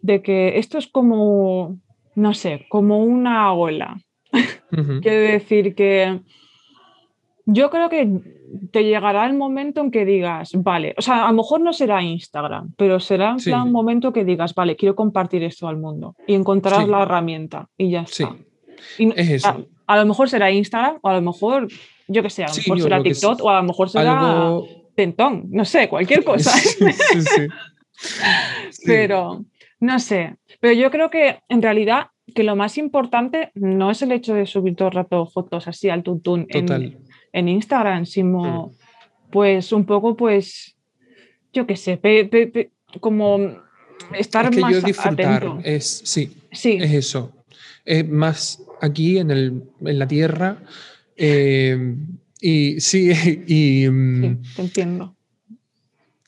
[SPEAKER 1] de que esto es como, no sé, como una ola. Quiero decir que yo creo que te llegará el momento en que digas, vale, o sea, a lo mejor no será Instagram, pero será en plan un momento que digas, vale, quiero compartir esto al mundo y encontrarás la herramienta y ya está.
[SPEAKER 3] es eso.
[SPEAKER 1] A, lo mejor será Instagram o a lo mejor, yo qué sé, a lo mejor será TikTok o a lo mejor será Tentón, no sé, cualquier *laughs* cosa. *laughs* pero, no sé, pero yo creo que en realidad que lo más importante no es el hecho de subir todo el rato fotos así al tuntún en, en Instagram, sino pues un poco, pues, yo qué sé, como estar
[SPEAKER 3] es que
[SPEAKER 1] más
[SPEAKER 3] yo disfrutar Es, sí, sí, es eso. Es más aquí en, el, en la tierra. Eh, y sí, *laughs* y,
[SPEAKER 1] mm, te entiendo.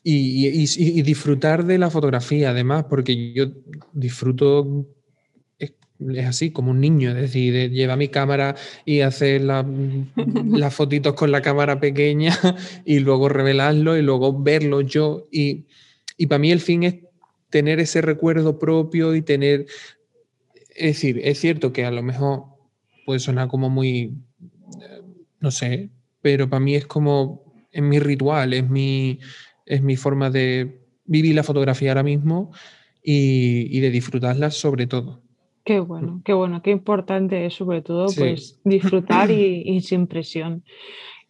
[SPEAKER 3] Y, y, y, disfrutar de la fotografía, además, porque yo disfruto es así, como un niño, es decir, lleva mi cámara y hacer *laughs* las fotitos con la cámara pequeña *laughs* y luego revelarlo y luego verlo yo. Y, para mí el fin es tener ese recuerdo propio y tener, es decir, es cierto que a lo mejor puede sonar como muy, no sé, pero para mí es como, es mi ritual, es mi, es mi forma de vivir la fotografía ahora mismo y, y de disfrutarla sobre todo.
[SPEAKER 1] Qué bueno, qué bueno, qué importante es sobre todo pues disfrutar y, sin presión.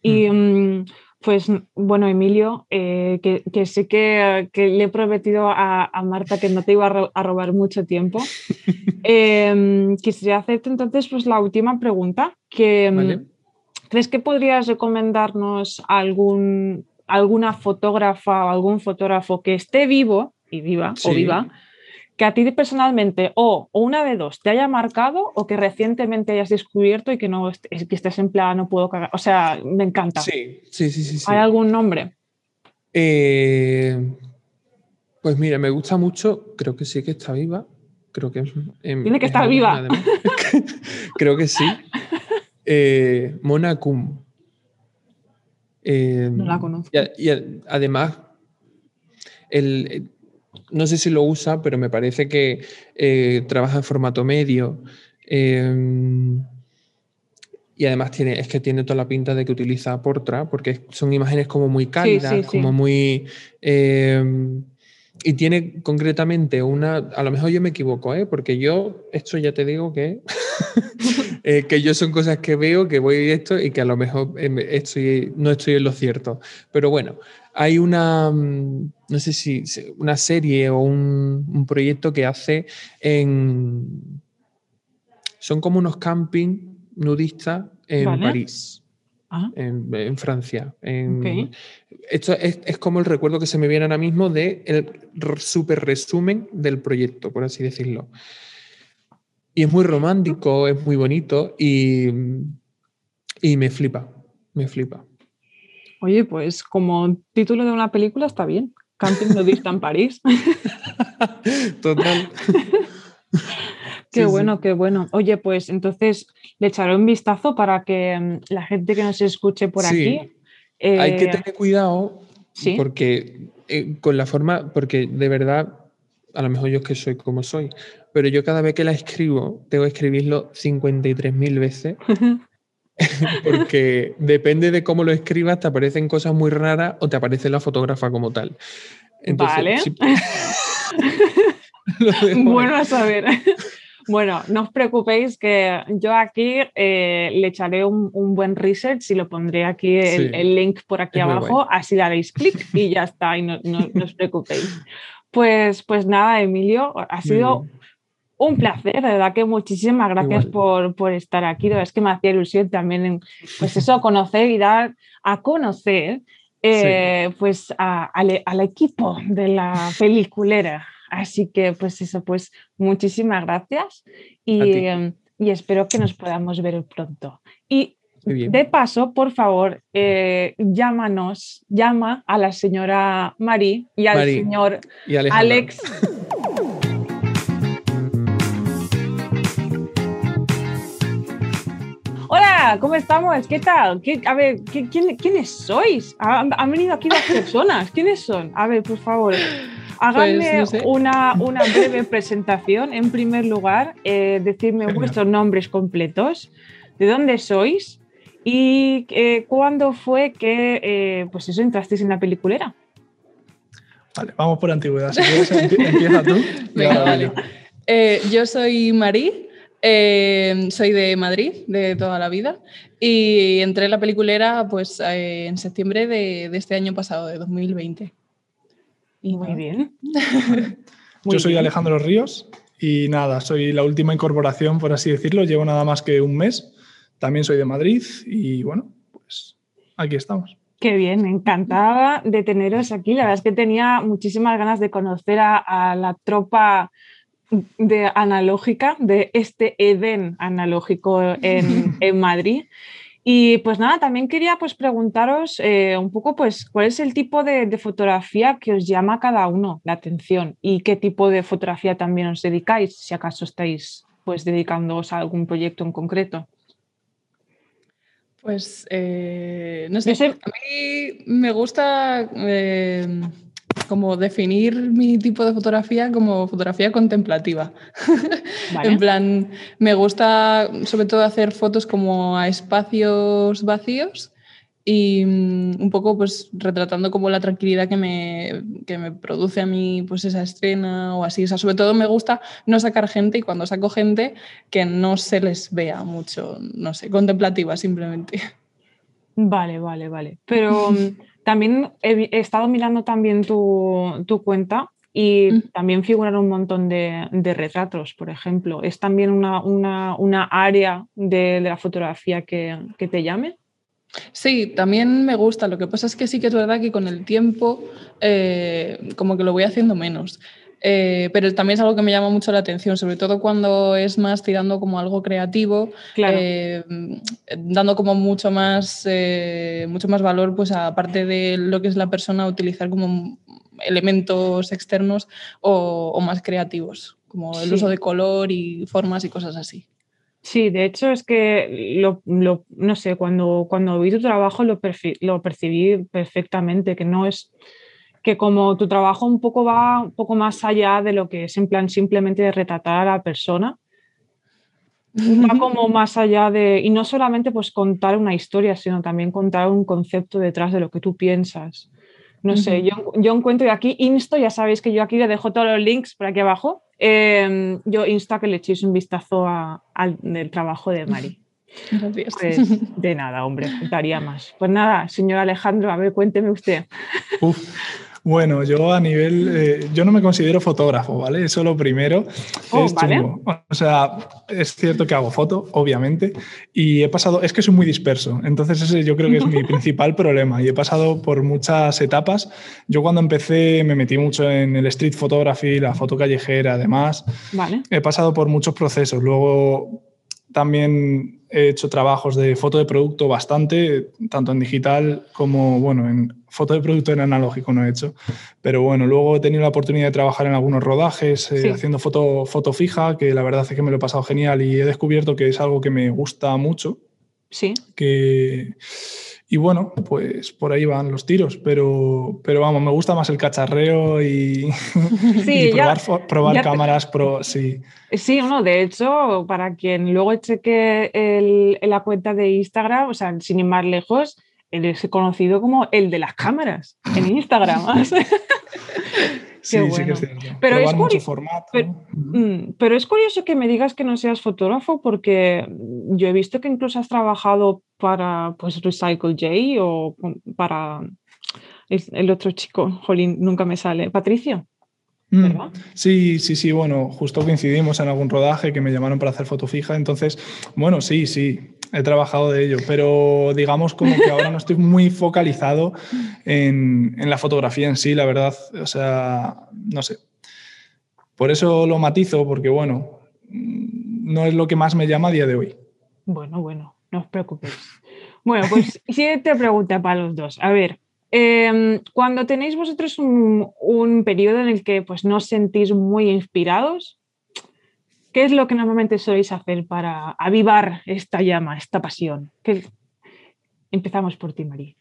[SPEAKER 1] Y mm. Mm, pues bueno, Emilio, eh, que, sé que, le he prometido a, Marta que no te iba a, robar mucho tiempo. *laughs* Em, quisiera hacerte entonces pues la última pregunta, que mm, ¿crees que podrías recomendarnos algún, alguna fotógrafa o algún fotógrafo que esté vivo y viva o viva? que a ti personalmente o, una de dos te haya marcado o que recientemente hayas descubierto y que no que estés en plan no puedo cagar. O sea, me encanta.
[SPEAKER 3] Sí, sí, sí, sí.
[SPEAKER 1] ¿Hay algún nombre?
[SPEAKER 3] Eh, pues mira, me gusta mucho, creo que sí que está viva. Creo que
[SPEAKER 1] Tiene que estar viva. *laughs*
[SPEAKER 3] creo que sí. Eh, Mona
[SPEAKER 1] eh, no la conozco.
[SPEAKER 3] Y, además, el, no sé si lo usa, pero me parece que eh, trabaja en formato medio. Y además tiene, es que tiene toda la pinta de que utiliza Portra, porque son imágenes como muy cálidas, como muy. Y tiene concretamente una. A lo mejor yo me equivoco, ¿eh? porque yo, esto ya te digo que. *laughs* Eh, que yo son cosas que veo, que voy esto y que a lo mejor em, estoy, no estoy en lo cierto. Pero bueno, hay una, mm, no sé si, una serie o un, proyecto que hace en... Son como unos camping nudistas en París. Ah. En, Francia. Esto es, como el recuerdo que se me viene ahora mismo de el super resumen del proyecto, por así decirlo. Y es muy romántico, es muy bonito y, y me flipa, me flipa.
[SPEAKER 1] Oye, pues como título de una película está bien. Camping nudista en París. *laughs*
[SPEAKER 3] Total. *laughs*
[SPEAKER 1] qué bueno, qué bueno. Oye, pues entonces le echaré un vistazo para que mm, la gente que nos escuche por aquí.
[SPEAKER 3] Hay que eh, tener cuidado porque eh, con la forma, porque de verdad, a lo mejor yo es que soy como soy, pero yo cada vez que la escribo, tengo que escribirlo 53.000 veces *laughs* porque depende de cómo lo escribas, te aparecen cosas muy raras o te aparece la fotógrafa como tal.
[SPEAKER 1] vale. *laughs* *laughs* bueno a saber. Bueno, no os preocupéis que yo aquí eh, le echaré un, buen research y lo pondré aquí el, link por aquí abajo, así le haréis clic y ya está, y no, os preocupéis. Pues, pues nada, Emilio, ha sido un placer, de verdad que muchísimas gracias por, por, estar aquí. Es que me hacía ilusión también, pues *laughs* eso, conocer y dar a conocer eh, pues al, equipo de la peliculera. Así que pues eso, pues muchísimas gracias y, em, y espero que nos podamos ver pronto. Y de paso, por favor, eh, llámanos, llama a la señora Marí y al señor Alex. Hola, ¿cómo estamos? ¿Qué tal? a ver, ¿quiénes sois? Han, venido aquí dos personas. ¿Quiénes son? A ver, por favor. Háganme pues, una, una, breve presentación. En primer lugar, eh, decirme vuestros nombres completos, de dónde sois ¿Y eh, cuándo fue que, eh, pues eso, entrasteis en la peliculera?
[SPEAKER 4] Vale, vamos por antigüedad. Si quieres, empieza tú. *laughs*
[SPEAKER 2] Venga, vale. Eh, yo soy Marí, soy de Madrid de toda la vida y entré en la peliculera pues en septiembre de, este año pasado, de 2020.
[SPEAKER 1] Muy bien. *laughs*
[SPEAKER 4] yo soy Alejandro Ríos y nada, soy la última incorporación, por así decirlo. Llevo nada más que un mes también soy de Madrid y bueno, pues aquí estamos.
[SPEAKER 1] Qué bien, encantada de teneros aquí. La verdad es que tenía muchísimas ganas de conocer a, la tropa de analógica, de este Edén analógico *laughs* en, Madrid. Y pues nada, también quería pues preguntaros eh, un poco pues cuál es el tipo de, de, fotografía que os llama a cada uno la atención y qué tipo de fotografía también os dedicáis, si acaso estáis pues dedicándoos a algún proyecto en concreto.
[SPEAKER 2] Pues eh, no sé, a mí me gusta eh, como definir mi tipo de fotografía como fotografía contemplativa. *laughs* en plan, me gusta sobre todo hacer fotos como a espacios vacíos y mm, un poco pues retratando como la tranquilidad que me, que me produce a mí pues esa escena o así. O sea, sobre todo me gusta no sacar gente y cuando saco gente que no se les vea mucho, no sé, contemplativa simplemente.
[SPEAKER 1] Vale, vale, vale. Pero mm, también he, estado mirando también tu, tu cuenta y mm. también figuran un montón de, de, retratos, por ejemplo. ¿Es también una, una, una área de, de, la fotografía que, que te llame?
[SPEAKER 2] Sí, también me gusta. Lo que pasa es que sí que es verdad que con el tiempo eh, como que lo voy haciendo menos. Eh, pero también es algo que me llama mucho la atención, sobre todo cuando es más tirando como algo creativo, eh, dando como mucho más, mucho más valor, pues aparte de lo que es la persona, utilizar como elementos externos o, más creativos, como el uso de color y formas y cosas así.
[SPEAKER 1] Sí, de hecho es que lo, no sé, cuando, cuando vi tu trabajo lo, lo percibí perfectamente, que no es que como tu trabajo un poco va un poco más allá de lo que es en plan simplemente de retratar a la persona, va como más allá de, y no solamente pues contar una historia, sino también contar un concepto detrás de lo que tú piensas. No sé, yo, yo encuentro y aquí insto, ya sabéis que yo aquí le dejo todos los links por aquí abajo, Em, yo insta que le echéis un vistazo al trabajo de Mari.
[SPEAKER 2] Gracias.
[SPEAKER 1] Pues, de nada, hombre, faltaría más. Pues nada, señor Alejandro, a ver, cuénteme usted.
[SPEAKER 4] Bueno, yo a nivel, eh, yo no me considero fotógrafo, ¿vale? Eso lo primero.
[SPEAKER 1] Oh,
[SPEAKER 4] es O sea, es cierto que hago foto, obviamente, y he pasado, es que soy muy disperso, entonces ese yo creo que es mi *laughs* principal problema y he pasado por muchas etapas. Yo cuando empecé me metí mucho en el street photography, la foto callejera, además.
[SPEAKER 1] Vale.
[SPEAKER 4] He pasado por muchos procesos. Luego también he hecho trabajos de foto de producto bastante, tanto en digital como, bueno, en foto de producto en analógico no he hecho. Pero bueno, luego he tenido la oportunidad de trabajar en algunos rodajes, eh, haciendo foto, foto fija, que la verdad es que me lo he pasado genial y he descubierto que es algo que me gusta mucho.
[SPEAKER 1] Sí.
[SPEAKER 4] Que y bueno, pues por ahí van los tiros, pero, pero vamos, me gusta más el cacharreo y, *laughs* probar, cámaras pro, sí.
[SPEAKER 1] Sí, no, de hecho, para quien luego cheque el, la cuenta de Instagram, o sea, sin ir más lejos, él es conocido como el de las cámaras en Instagram. *laughs* *laughs*
[SPEAKER 4] Sí, sí que es cierto.
[SPEAKER 1] Pero es,
[SPEAKER 4] formato.
[SPEAKER 1] Mm, pero, es curioso que me digas que no seas fotógrafo porque yo he visto que incluso has trabajado para pues, Recycle J o para el, otro chico, Jolín, nunca me sale, Patricio. Mm. ¿verdad?
[SPEAKER 4] Sí, sí, sí, bueno, justo coincidimos en algún rodaje que me llamaron para hacer foto fija, entonces, bueno, sí, sí, he trabajado de ello, pero digamos como que ahora no estoy muy focalizado en, en, la fotografía en sí, la verdad. O sea, no sé. Por eso lo matizo, porque bueno, no es lo que más me llama a día de hoy.
[SPEAKER 1] Bueno, bueno, no os preocupéis. Bueno, pues *laughs* siguiente pregunta para los dos. A ver, em, cuando tenéis vosotros un, un, periodo en el que pues, no os sentís muy inspirados, ¿qué es lo que normalmente soléis hacer para avivar esta llama, esta pasión? ¿Qué... Empezamos por ti, María.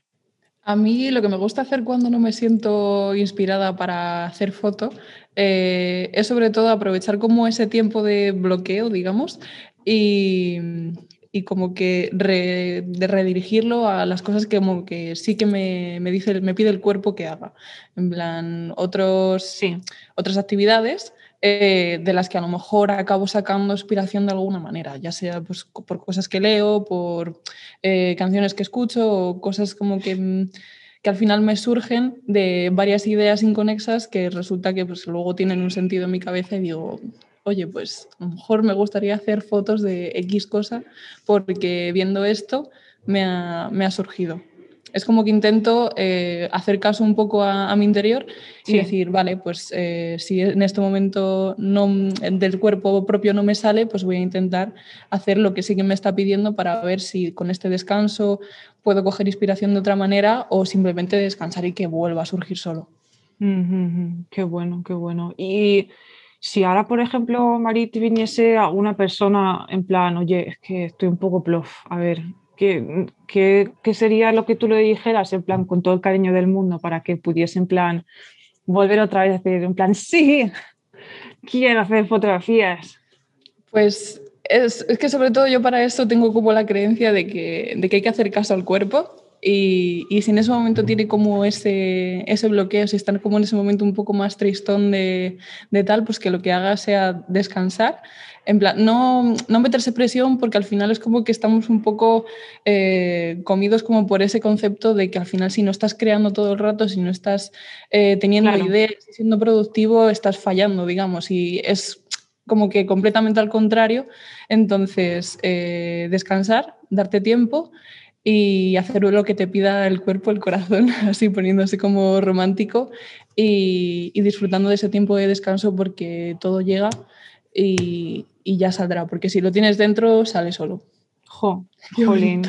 [SPEAKER 2] A mí lo que me gusta hacer cuando no me siento inspirada para hacer foto eh, es sobre todo aprovechar como ese tiempo de bloqueo, digamos, y, y como que de redirigirlo a las cosas que, como que sí que me, me, dice, me pide el cuerpo que haga. En plan, otros, sí, otras actividades eh, de las que a lo mejor acabo sacando inspiración de alguna manera, ya sea pues, por cosas que leo, por eh, canciones que escucho o cosas como que que al final me surgen de varias ideas inconexas que resulta que pues, luego tienen un sentido en mi cabeza y digo, oye, pues a lo mejor me gustaría hacer fotos de X cosa porque viendo esto me ha, me ha surgido. Es como que intento eh, hacer caso un poco a, mi interior y decir, vale, pues eh, si en este momento no, del cuerpo propio no me sale, pues voy a intentar hacer lo que sí que me está pidiendo para ver si con este descanso puedo coger inspiración de otra manera o simplemente descansar y que vuelva a surgir solo.
[SPEAKER 1] Qué bueno, qué bueno. Y si ahora, por ejemplo, Marit viniese a una persona en plan, oye, es que estoy un poco plof, a ver, ¿qué, sería lo que tú le dijeras en plan con todo el cariño del mundo para que pudiese en plan volver otra vez a decir en plan, sí, quiero hacer fotografías?
[SPEAKER 2] Pues es, es, que sobre todo yo para esto tengo como la creencia de que, de que hay que hacer caso al cuerpo y, y, si en ese momento tiene como ese, ese bloqueo, si está como en ese momento un poco más tristón de, de tal, pues que lo que haga sea descansar. En plan, no, no meterse presión porque al final es como que estamos un poco eh, comidos como por ese concepto de que al final si no estás creando todo el rato, si no estás eh, teniendo claro. ideas, siendo productivo, estás fallando, digamos. Y es como que completamente al contrario. Entonces, eh, descansar, darte tiempo y hacer lo que te pida el cuerpo, el corazón, *laughs* así poniéndose como romántico y, y disfrutando de ese tiempo de descanso porque todo llega y, y, ya saldrá, porque si lo tienes dentro, sale solo.
[SPEAKER 1] Jo, *laughs* jolín,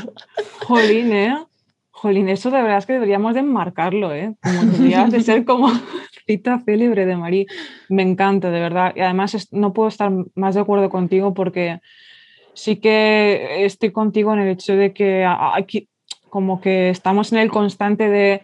[SPEAKER 1] jolín, ¿eh? Jolín, eso de verdad es que deberíamos de enmarcarlo, ¿eh? Como *laughs* deberías de ser como cita célebre de Marí. Me encanta, de verdad. Y además no puedo estar más de acuerdo contigo porque sí que estoy contigo en el hecho de que aquí, como que estamos en el constante de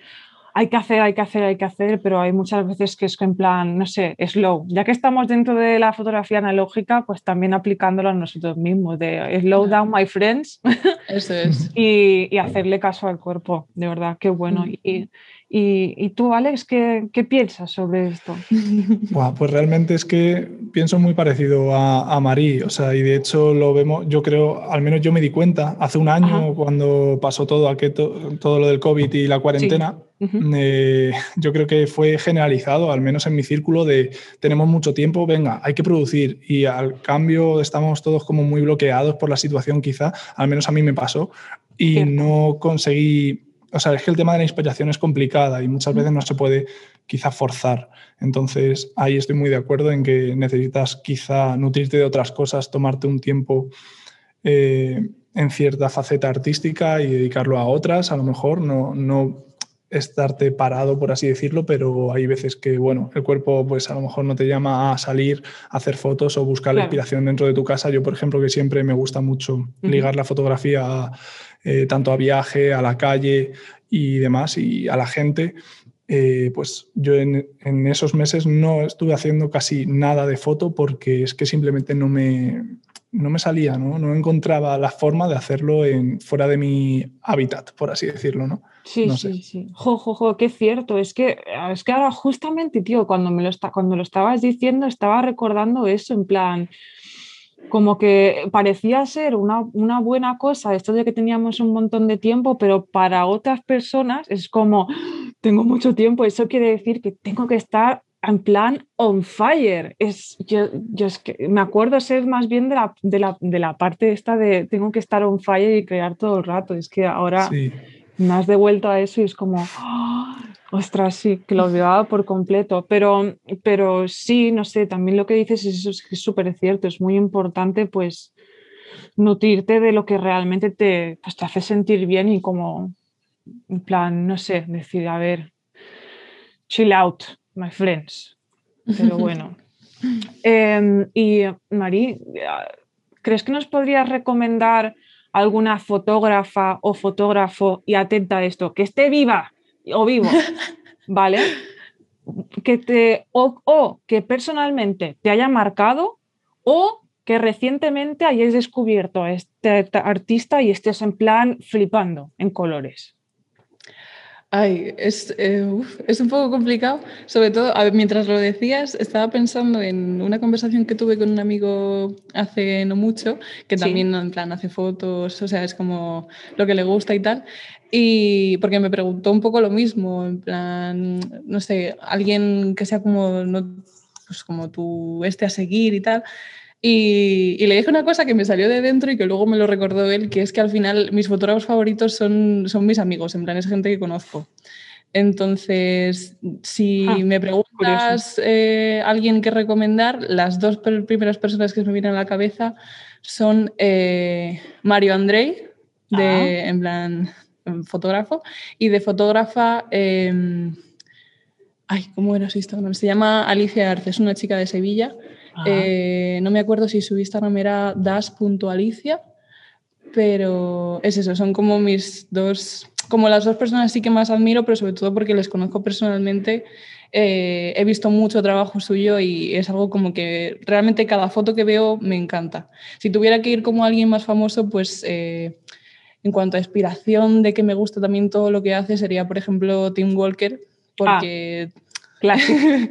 [SPEAKER 1] hay que hacer, hay que hacer, hay que hacer, pero hay muchas veces que es en plan, no sé, slow. Ya que estamos dentro de la fotografía analógica, pues también aplicándolo a nosotros mismos, de slow down, my friends.
[SPEAKER 2] Eso es. *laughs*
[SPEAKER 1] y, y, hacerle caso al cuerpo, de verdad, qué bueno. Mm. Y, y, y, tú, Alex, ¿qué, qué piensas sobre esto? *laughs*
[SPEAKER 4] Wow, pues realmente es que pienso muy parecido a, a Marí, o sea, y de hecho lo vemos, yo creo, al menos yo me di cuenta hace un año Ajá. cuando pasó todo, aquello, todo lo del COVID y la cuarentena. Sí. Uh -huh. eh, yo creo que fue generalizado, al menos en mi círculo, de tenemos mucho tiempo, venga, hay que producir y al cambio estamos todos como muy bloqueados por la situación quizá, al menos a mí me pasó, y Cierto. no conseguí o sea, es que el tema de la inspiración es complicada y muchas veces no se puede quizá forzar. Entonces, ahí estoy muy de acuerdo en que necesitas quizá nutrirte de otras cosas, tomarte un tiempo eh, en cierta faceta artística y dedicarlo a otras, a lo mejor, no, no estarte parado, por así decirlo, pero hay veces que, bueno, el cuerpo pues a lo mejor no te llama a salir, a hacer fotos o buscar claro. la inspiración dentro de tu casa. Yo, por ejemplo, que siempre me gusta mucho uh -huh. ligar la fotografía a, eh, tanto a viaje, a la calle y demás, y a la gente, eh, pues yo en, en, esos meses no estuve haciendo casi nada de foto porque es que simplemente no me, no me salía, ¿no? no encontraba la forma de hacerlo en, fuera de mi hábitat, por así decirlo, ¿no?
[SPEAKER 1] Sí,
[SPEAKER 4] no
[SPEAKER 1] sí, sé. sí. Jo, jo, jo, qué cierto. Es que, es que ahora justamente, tío, cuando, me lo está, cuando lo estabas diciendo, estaba recordando eso, en plan, como que parecía ser una, una, buena cosa esto de que teníamos un montón de tiempo, pero para otras personas es como, tengo mucho tiempo, eso quiere decir que tengo que estar en plan on fire. Es, yo, yo es que me acuerdo ser más bien de la, de, la, de la parte esta de tengo que estar on fire y crear todo el rato. Es que ahora me has devuelto a eso y es como, ¡oh! ostras, sí, que lo olvidaba por completo. Pero, pero sí, no sé, también lo que dices es, es súper cierto, es muy importante pues nutrirte de lo que realmente te, pues, te hace sentir bien y como, en plan, no sé, decir, a ver, chill out, my friends. Pero bueno. *laughs* Em, y Marí, ¿crees que nos podrías recomendar alguna fotógrafa o fotógrafo y atenta a esto, que esté viva o vivo, *laughs* ¿vale? Que te, o, o que personalmente te haya marcado o que recientemente hayáis descubierto a este artista y estés en plan flipando en colores.
[SPEAKER 2] Ay, es, eh, es un poco complicado. Sobre todo, mientras lo decías, estaba pensando en una conversación que tuve con un amigo hace no mucho, que también en plan hace fotos, o sea, es como lo que le gusta y tal. Y porque me preguntó un poco lo mismo, en plan, no sé, alguien que sea como, no, pues como tú este a seguir y tal. Y, le dije una cosa que me salió de dentro y que luego me lo recordó él, que es que al final mis fotógrafos favoritos son, son mis amigos, en plan es gente que conozco. Entonces, si ah, me preguntas eh, alguien que recomendar, las dos primeras personas que me vienen a la cabeza son eh, Mario Andrei, de, ah. en plan fotógrafo, y de fotógrafa, em, ay, ¿cómo era su Instagram? Se llama Alicia Arce, es una chica de Sevilla eh, no me acuerdo si su Instagram era das.alicia, pero es eso, son como mis dos, como las dos personas sí que más admiro, pero sobre todo porque les conozco personalmente. Eh, he visto mucho trabajo suyo y es algo como que realmente cada foto que veo me encanta. Si tuviera que ir como alguien más famoso, pues eh, en cuanto a inspiración de que me gusta también todo lo que hace, sería por ejemplo Tim Walker, porque...
[SPEAKER 1] Ah, *laughs*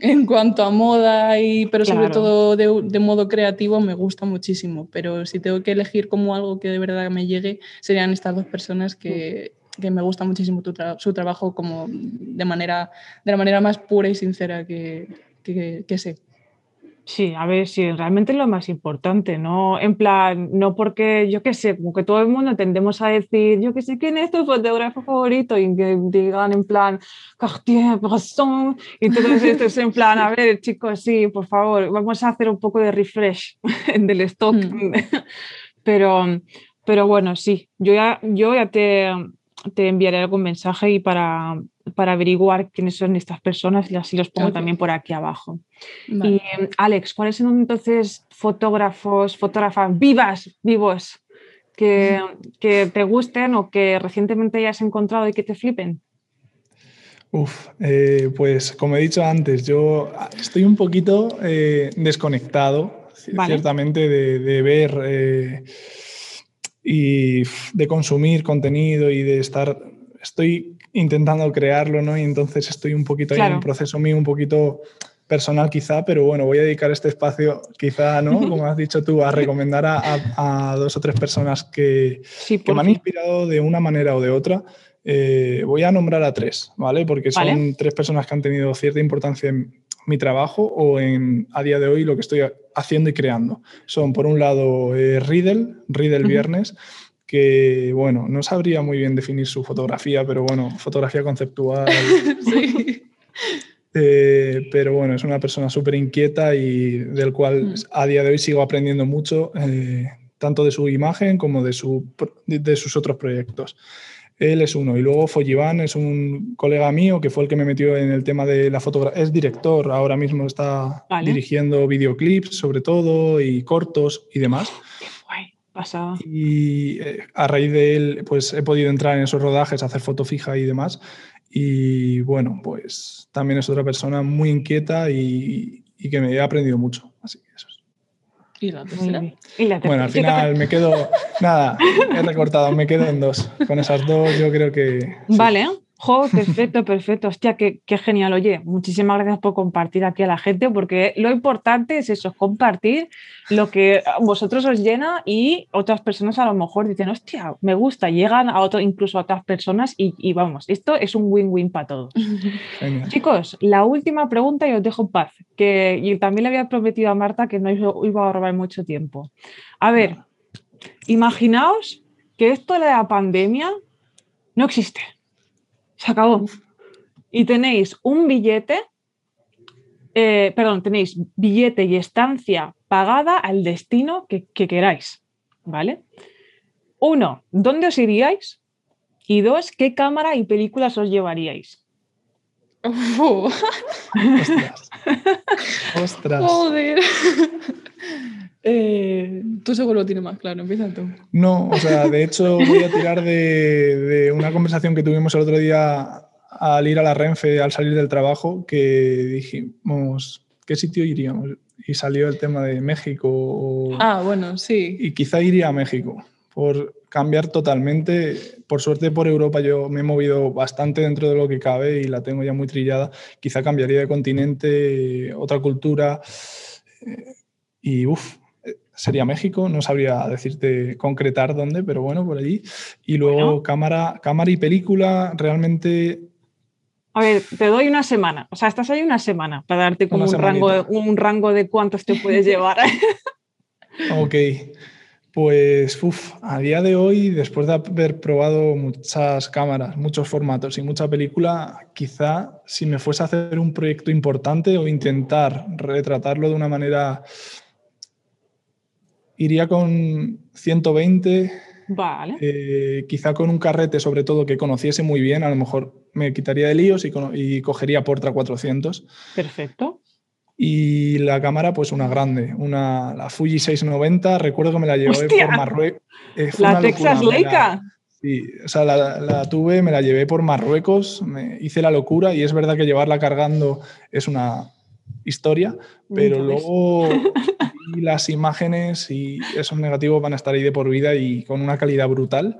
[SPEAKER 2] en cuanto a moda, y, pero sobre todo de, modo creativo, me gusta muchísimo. Pero si tengo que elegir como algo que de verdad me llegue, serían estas dos personas que, que me gusta muchísimo su trabajo como de, manera, de la manera más pura y sincera que, que, que sé.
[SPEAKER 1] Sí, a ver, sí, realmente es lo más importante, ¿no? En plan, no porque, yo qué sé, como que todo el mundo tendemos a decir, yo qué sé, ¿quién es tu fotógrafo favorito? Y que digan en plan, Cartier, Bresson, y todo esto es en plan, a ver, chicos, sí, por favor, vamos a hacer un poco de refresh *laughs* del stock. Mm. *laughs* Pero, pero bueno, sí, yo ya, yo ya te, te enviaré algún mensaje y para, para averiguar quiénes son estas personas y así los pongo también por aquí abajo. Y Alex, ¿cuáles son entonces fotógrafos, fotógrafas vivas, vivos, que, que, te gusten o que recientemente hayas encontrado y que te flipen?
[SPEAKER 4] Uf, eh, pues como he dicho antes, yo estoy un poquito eh, desconectado, ciertamente, de, de ver eh, y de consumir contenido y de estar... Estoy intentando crearlo, ¿no? Y entonces estoy un poquito ahí en un proceso mío un poquito personal quizá, pero bueno, voy a dedicar este espacio quizá, ¿no? *laughs* Como has dicho tú, a recomendar a, dos o tres personas que, que me han inspirado de una manera o de otra. Eh, voy a nombrar a tres, ¿vale? Porque son tres personas que han tenido cierta importancia en mi trabajo o en a día de hoy lo que estoy haciendo y creando. Son, por un lado, eh, Riddle, Riddle Viernes, que, bueno, no sabría muy bien definir su fotografía, pero bueno, fotografía conceptual. *laughs* sí. Eh, pero bueno, es una persona súper inquieta y del cual mm. a día de hoy sigo aprendiendo mucho, eh, tanto de su imagen como de, su, de, sus otros proyectos. Él es uno. Y luego Folliván es un colega mío que fue el que me metió en el tema de la fotografía. Es director, ahora mismo está dirigiendo videoclips sobre todo y cortos y demás. Y eh, a raíz de él, pues he podido entrar en esos rodajes, hacer foto fija y demás. Y bueno, pues también es otra persona muy inquieta y, y que me he aprendido mucho. Así que eso es.
[SPEAKER 2] ¿Y la tercera?
[SPEAKER 4] Bueno, al final me quedo, nada, he recortado, me quedo en dos. Con esas dos yo creo que... *laughs*
[SPEAKER 1] Vale, Jo, perfecto, perfecto. Hostia, qué, qué, genial. Oye, muchísimas gracias por compartir aquí a la gente, porque lo importante es eso, compartir lo que a vosotros os llena y otras personas a lo mejor dicen, hostia, me gusta, llegan a otro, incluso a otras personas y, y vamos, esto es un win-win para todos. Genial. Chicos, la última pregunta y os dejo en paz, que y también le había prometido a Marta que no iba a robar mucho tiempo. A ver, imaginaos que esto de la pandemia no existe se acabó. Y tenéis un billete, eh, perdón, tenéis billete y estancia pagada al destino que, que queráis, ¿vale? Uno, ¿dónde os iríais? Y dos, ¿qué cámara y películas os llevaríais?
[SPEAKER 4] Ostras. Ostras.
[SPEAKER 2] Joder. *laughs* Eh, tú seguro lo tienes más claro, empieza tú.
[SPEAKER 4] No, o sea, de hecho voy a tirar de, de, una conversación que tuvimos el otro día al ir a la Renfe, al salir del trabajo, que dijimos, ¿qué sitio iríamos? Y salió el tema de México. O,
[SPEAKER 2] ah, bueno, sí.
[SPEAKER 4] Y quizá iría a México, por cambiar totalmente. Por suerte por Europa yo me he movido bastante dentro de lo que cabe y la tengo ya muy trillada. Quizá cambiaría de continente, otra cultura. Y uff, sería México, no sabría decirte concretar dónde, pero bueno, por allí. Y luego bueno. cámara, cámara y película, realmente...
[SPEAKER 1] A ver, te doy una semana, o sea, estás ahí una semana para darte como un rango, un rango de cuántos te puedes llevar. *laughs*
[SPEAKER 4] ok, pues uf, a día de hoy, después de haber probado muchas cámaras, muchos formatos y mucha película, quizá si me fuese a hacer un proyecto importante o intentar retratarlo de una manera iría con 120.
[SPEAKER 1] Vale.
[SPEAKER 4] Eh, quizá con un carrete, sobre todo, que conociese muy bien. A lo mejor me quitaría de líos y, y cogería Portra 400.
[SPEAKER 1] Perfecto.
[SPEAKER 4] Y la cámara, pues una grande, una, la Fuji 690. Recuerdo que me la llevé
[SPEAKER 1] ¡Hostia!
[SPEAKER 4] por Marruecos. Eh,
[SPEAKER 1] la Texas Leica.
[SPEAKER 4] Sí, o sea, la, la, tuve, me la llevé por Marruecos, me hice la locura y es verdad que llevarla cargando es una historia, pero luego y las imágenes y esos negativos van a estar ahí de por vida y con una calidad brutal.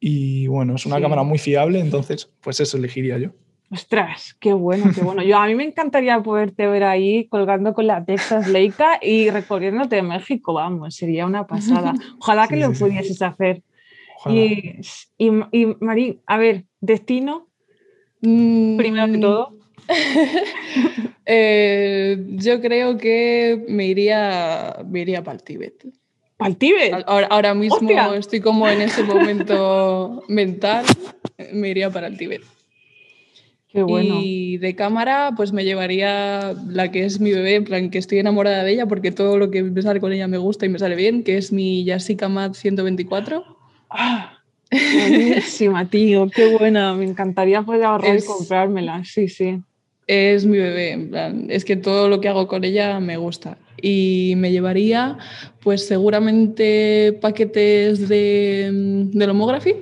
[SPEAKER 4] Y bueno, es una sí. cámara muy fiable, entonces pues eso elegiría yo.
[SPEAKER 1] Ostras, qué bueno, qué bueno. Yo a mí me encantaría poderte ver ahí colgando con la Texas Leica y recorriéndote de México, vamos, sería una pasada. *laughs* Ojalá que sí, lo pudieses sí. hacer. Y, y, y Marí, a ver, destino, mm. primero que todo. *laughs*
[SPEAKER 2] eh, yo creo que me iría, me iría para el Tíbet.
[SPEAKER 1] ¿Para el Tíbet?
[SPEAKER 2] Ahora, ahora mismo ¡Hostia! estoy como en ese momento *laughs* mental, me iría para el Tíbet.
[SPEAKER 1] Qué bueno.
[SPEAKER 2] Y de cámara, pues me llevaría la que es mi bebé, en plan que estoy enamorada de ella porque todo lo que me sale con ella me gusta y me sale bien, que es mi Yasika Mat 124.
[SPEAKER 1] ¡Ah! *laughs* Buenísima, tío, qué buena. Me encantaría poder ahorrar es, y comprármela. Sí, sí.
[SPEAKER 2] Es mi bebé, en plan, es que todo lo que hago con ella me gusta. Y me llevaría, pues seguramente paquetes de, de Lomography,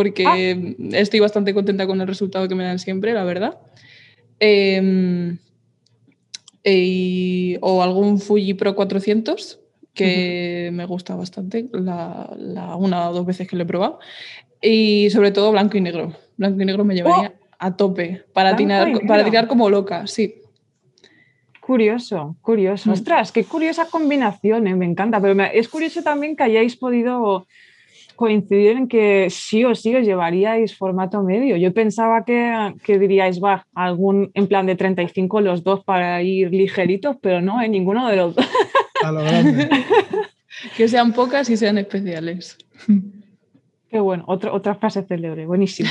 [SPEAKER 2] porque ah. estoy bastante contenta con el resultado que me dan siempre, la verdad. Eh, eh, o algún Fuji Pro 400, que uh -huh. me gusta bastante, la, la, una o dos veces que lo he probado. Y sobre todo blanco y negro. Blanco y negro me llevaría oh. a tope para, tirar, para tirar como loca, sí.
[SPEAKER 1] Curioso, curioso. Mm. Ostras, qué curiosa combinación, ¿eh? me encanta. Pero me, es curioso también que hayáis podido coincidir en que sí o sí os llevaríais formato medio. Yo pensaba que, que diríais, va, algún en plan de 35 los dos para ir ligeritos, pero no, en ninguno de los dos.
[SPEAKER 4] A lo grande. *laughs*
[SPEAKER 2] que sean pocas y sean especiales.
[SPEAKER 1] Qué bueno, Otro, otra frase célebre, buenísima.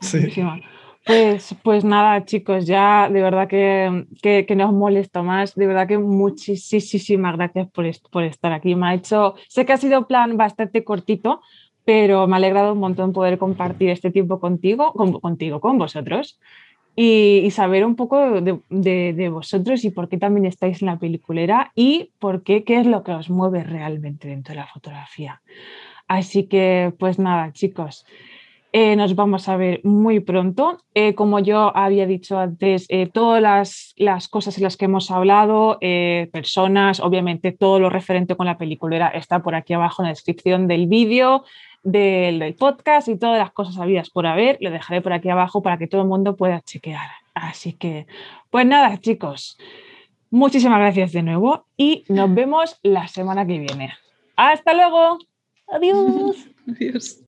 [SPEAKER 1] Sí. buenísima. Pues, pues nada, chicos, ya de verdad que, que, que, no os molesto más. De verdad que muchísimas gracias por, por estar aquí. Me ha hecho, sé que ha sido plan bastante cortito, pero me ha alegrado un montón poder compartir este tiempo contigo, con, contigo, con vosotros. Y, saber un poco de, de, de, vosotros y por qué también estáis en la peliculera y por qué, qué es lo que os mueve realmente dentro de la fotografía. Así que, pues nada, chicos, eh, nos vamos a ver muy pronto. Eh, como yo había dicho antes, eh, todas las, las, cosas en las que hemos hablado, eh, personas, obviamente todo lo referente con la peliculera está por aquí abajo en la descripción del vídeo. del, podcast y todas las cosas habidas por haber. Lo dejaré por aquí abajo para que todo el mundo pueda chequear. Así que, pues nada, chicos, muchísimas gracias de nuevo y nos vemos la semana que viene. Hasta luego. Adiós. *laughs*
[SPEAKER 2] Adiós.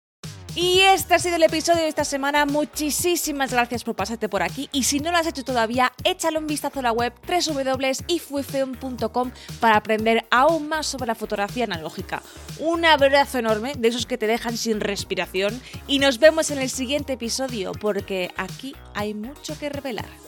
[SPEAKER 5] Y este ha sido el episodio de esta semana. Muchísimas gracias por pasarte por aquí. Y si no lo has hecho todavía, échale un vistazo a la web www.ifufilm.com para aprender aún más sobre la fotografía analógica. Un abrazo enorme de esos que te dejan sin respiración. Y nos vemos en el siguiente episodio porque aquí hay mucho que revelar.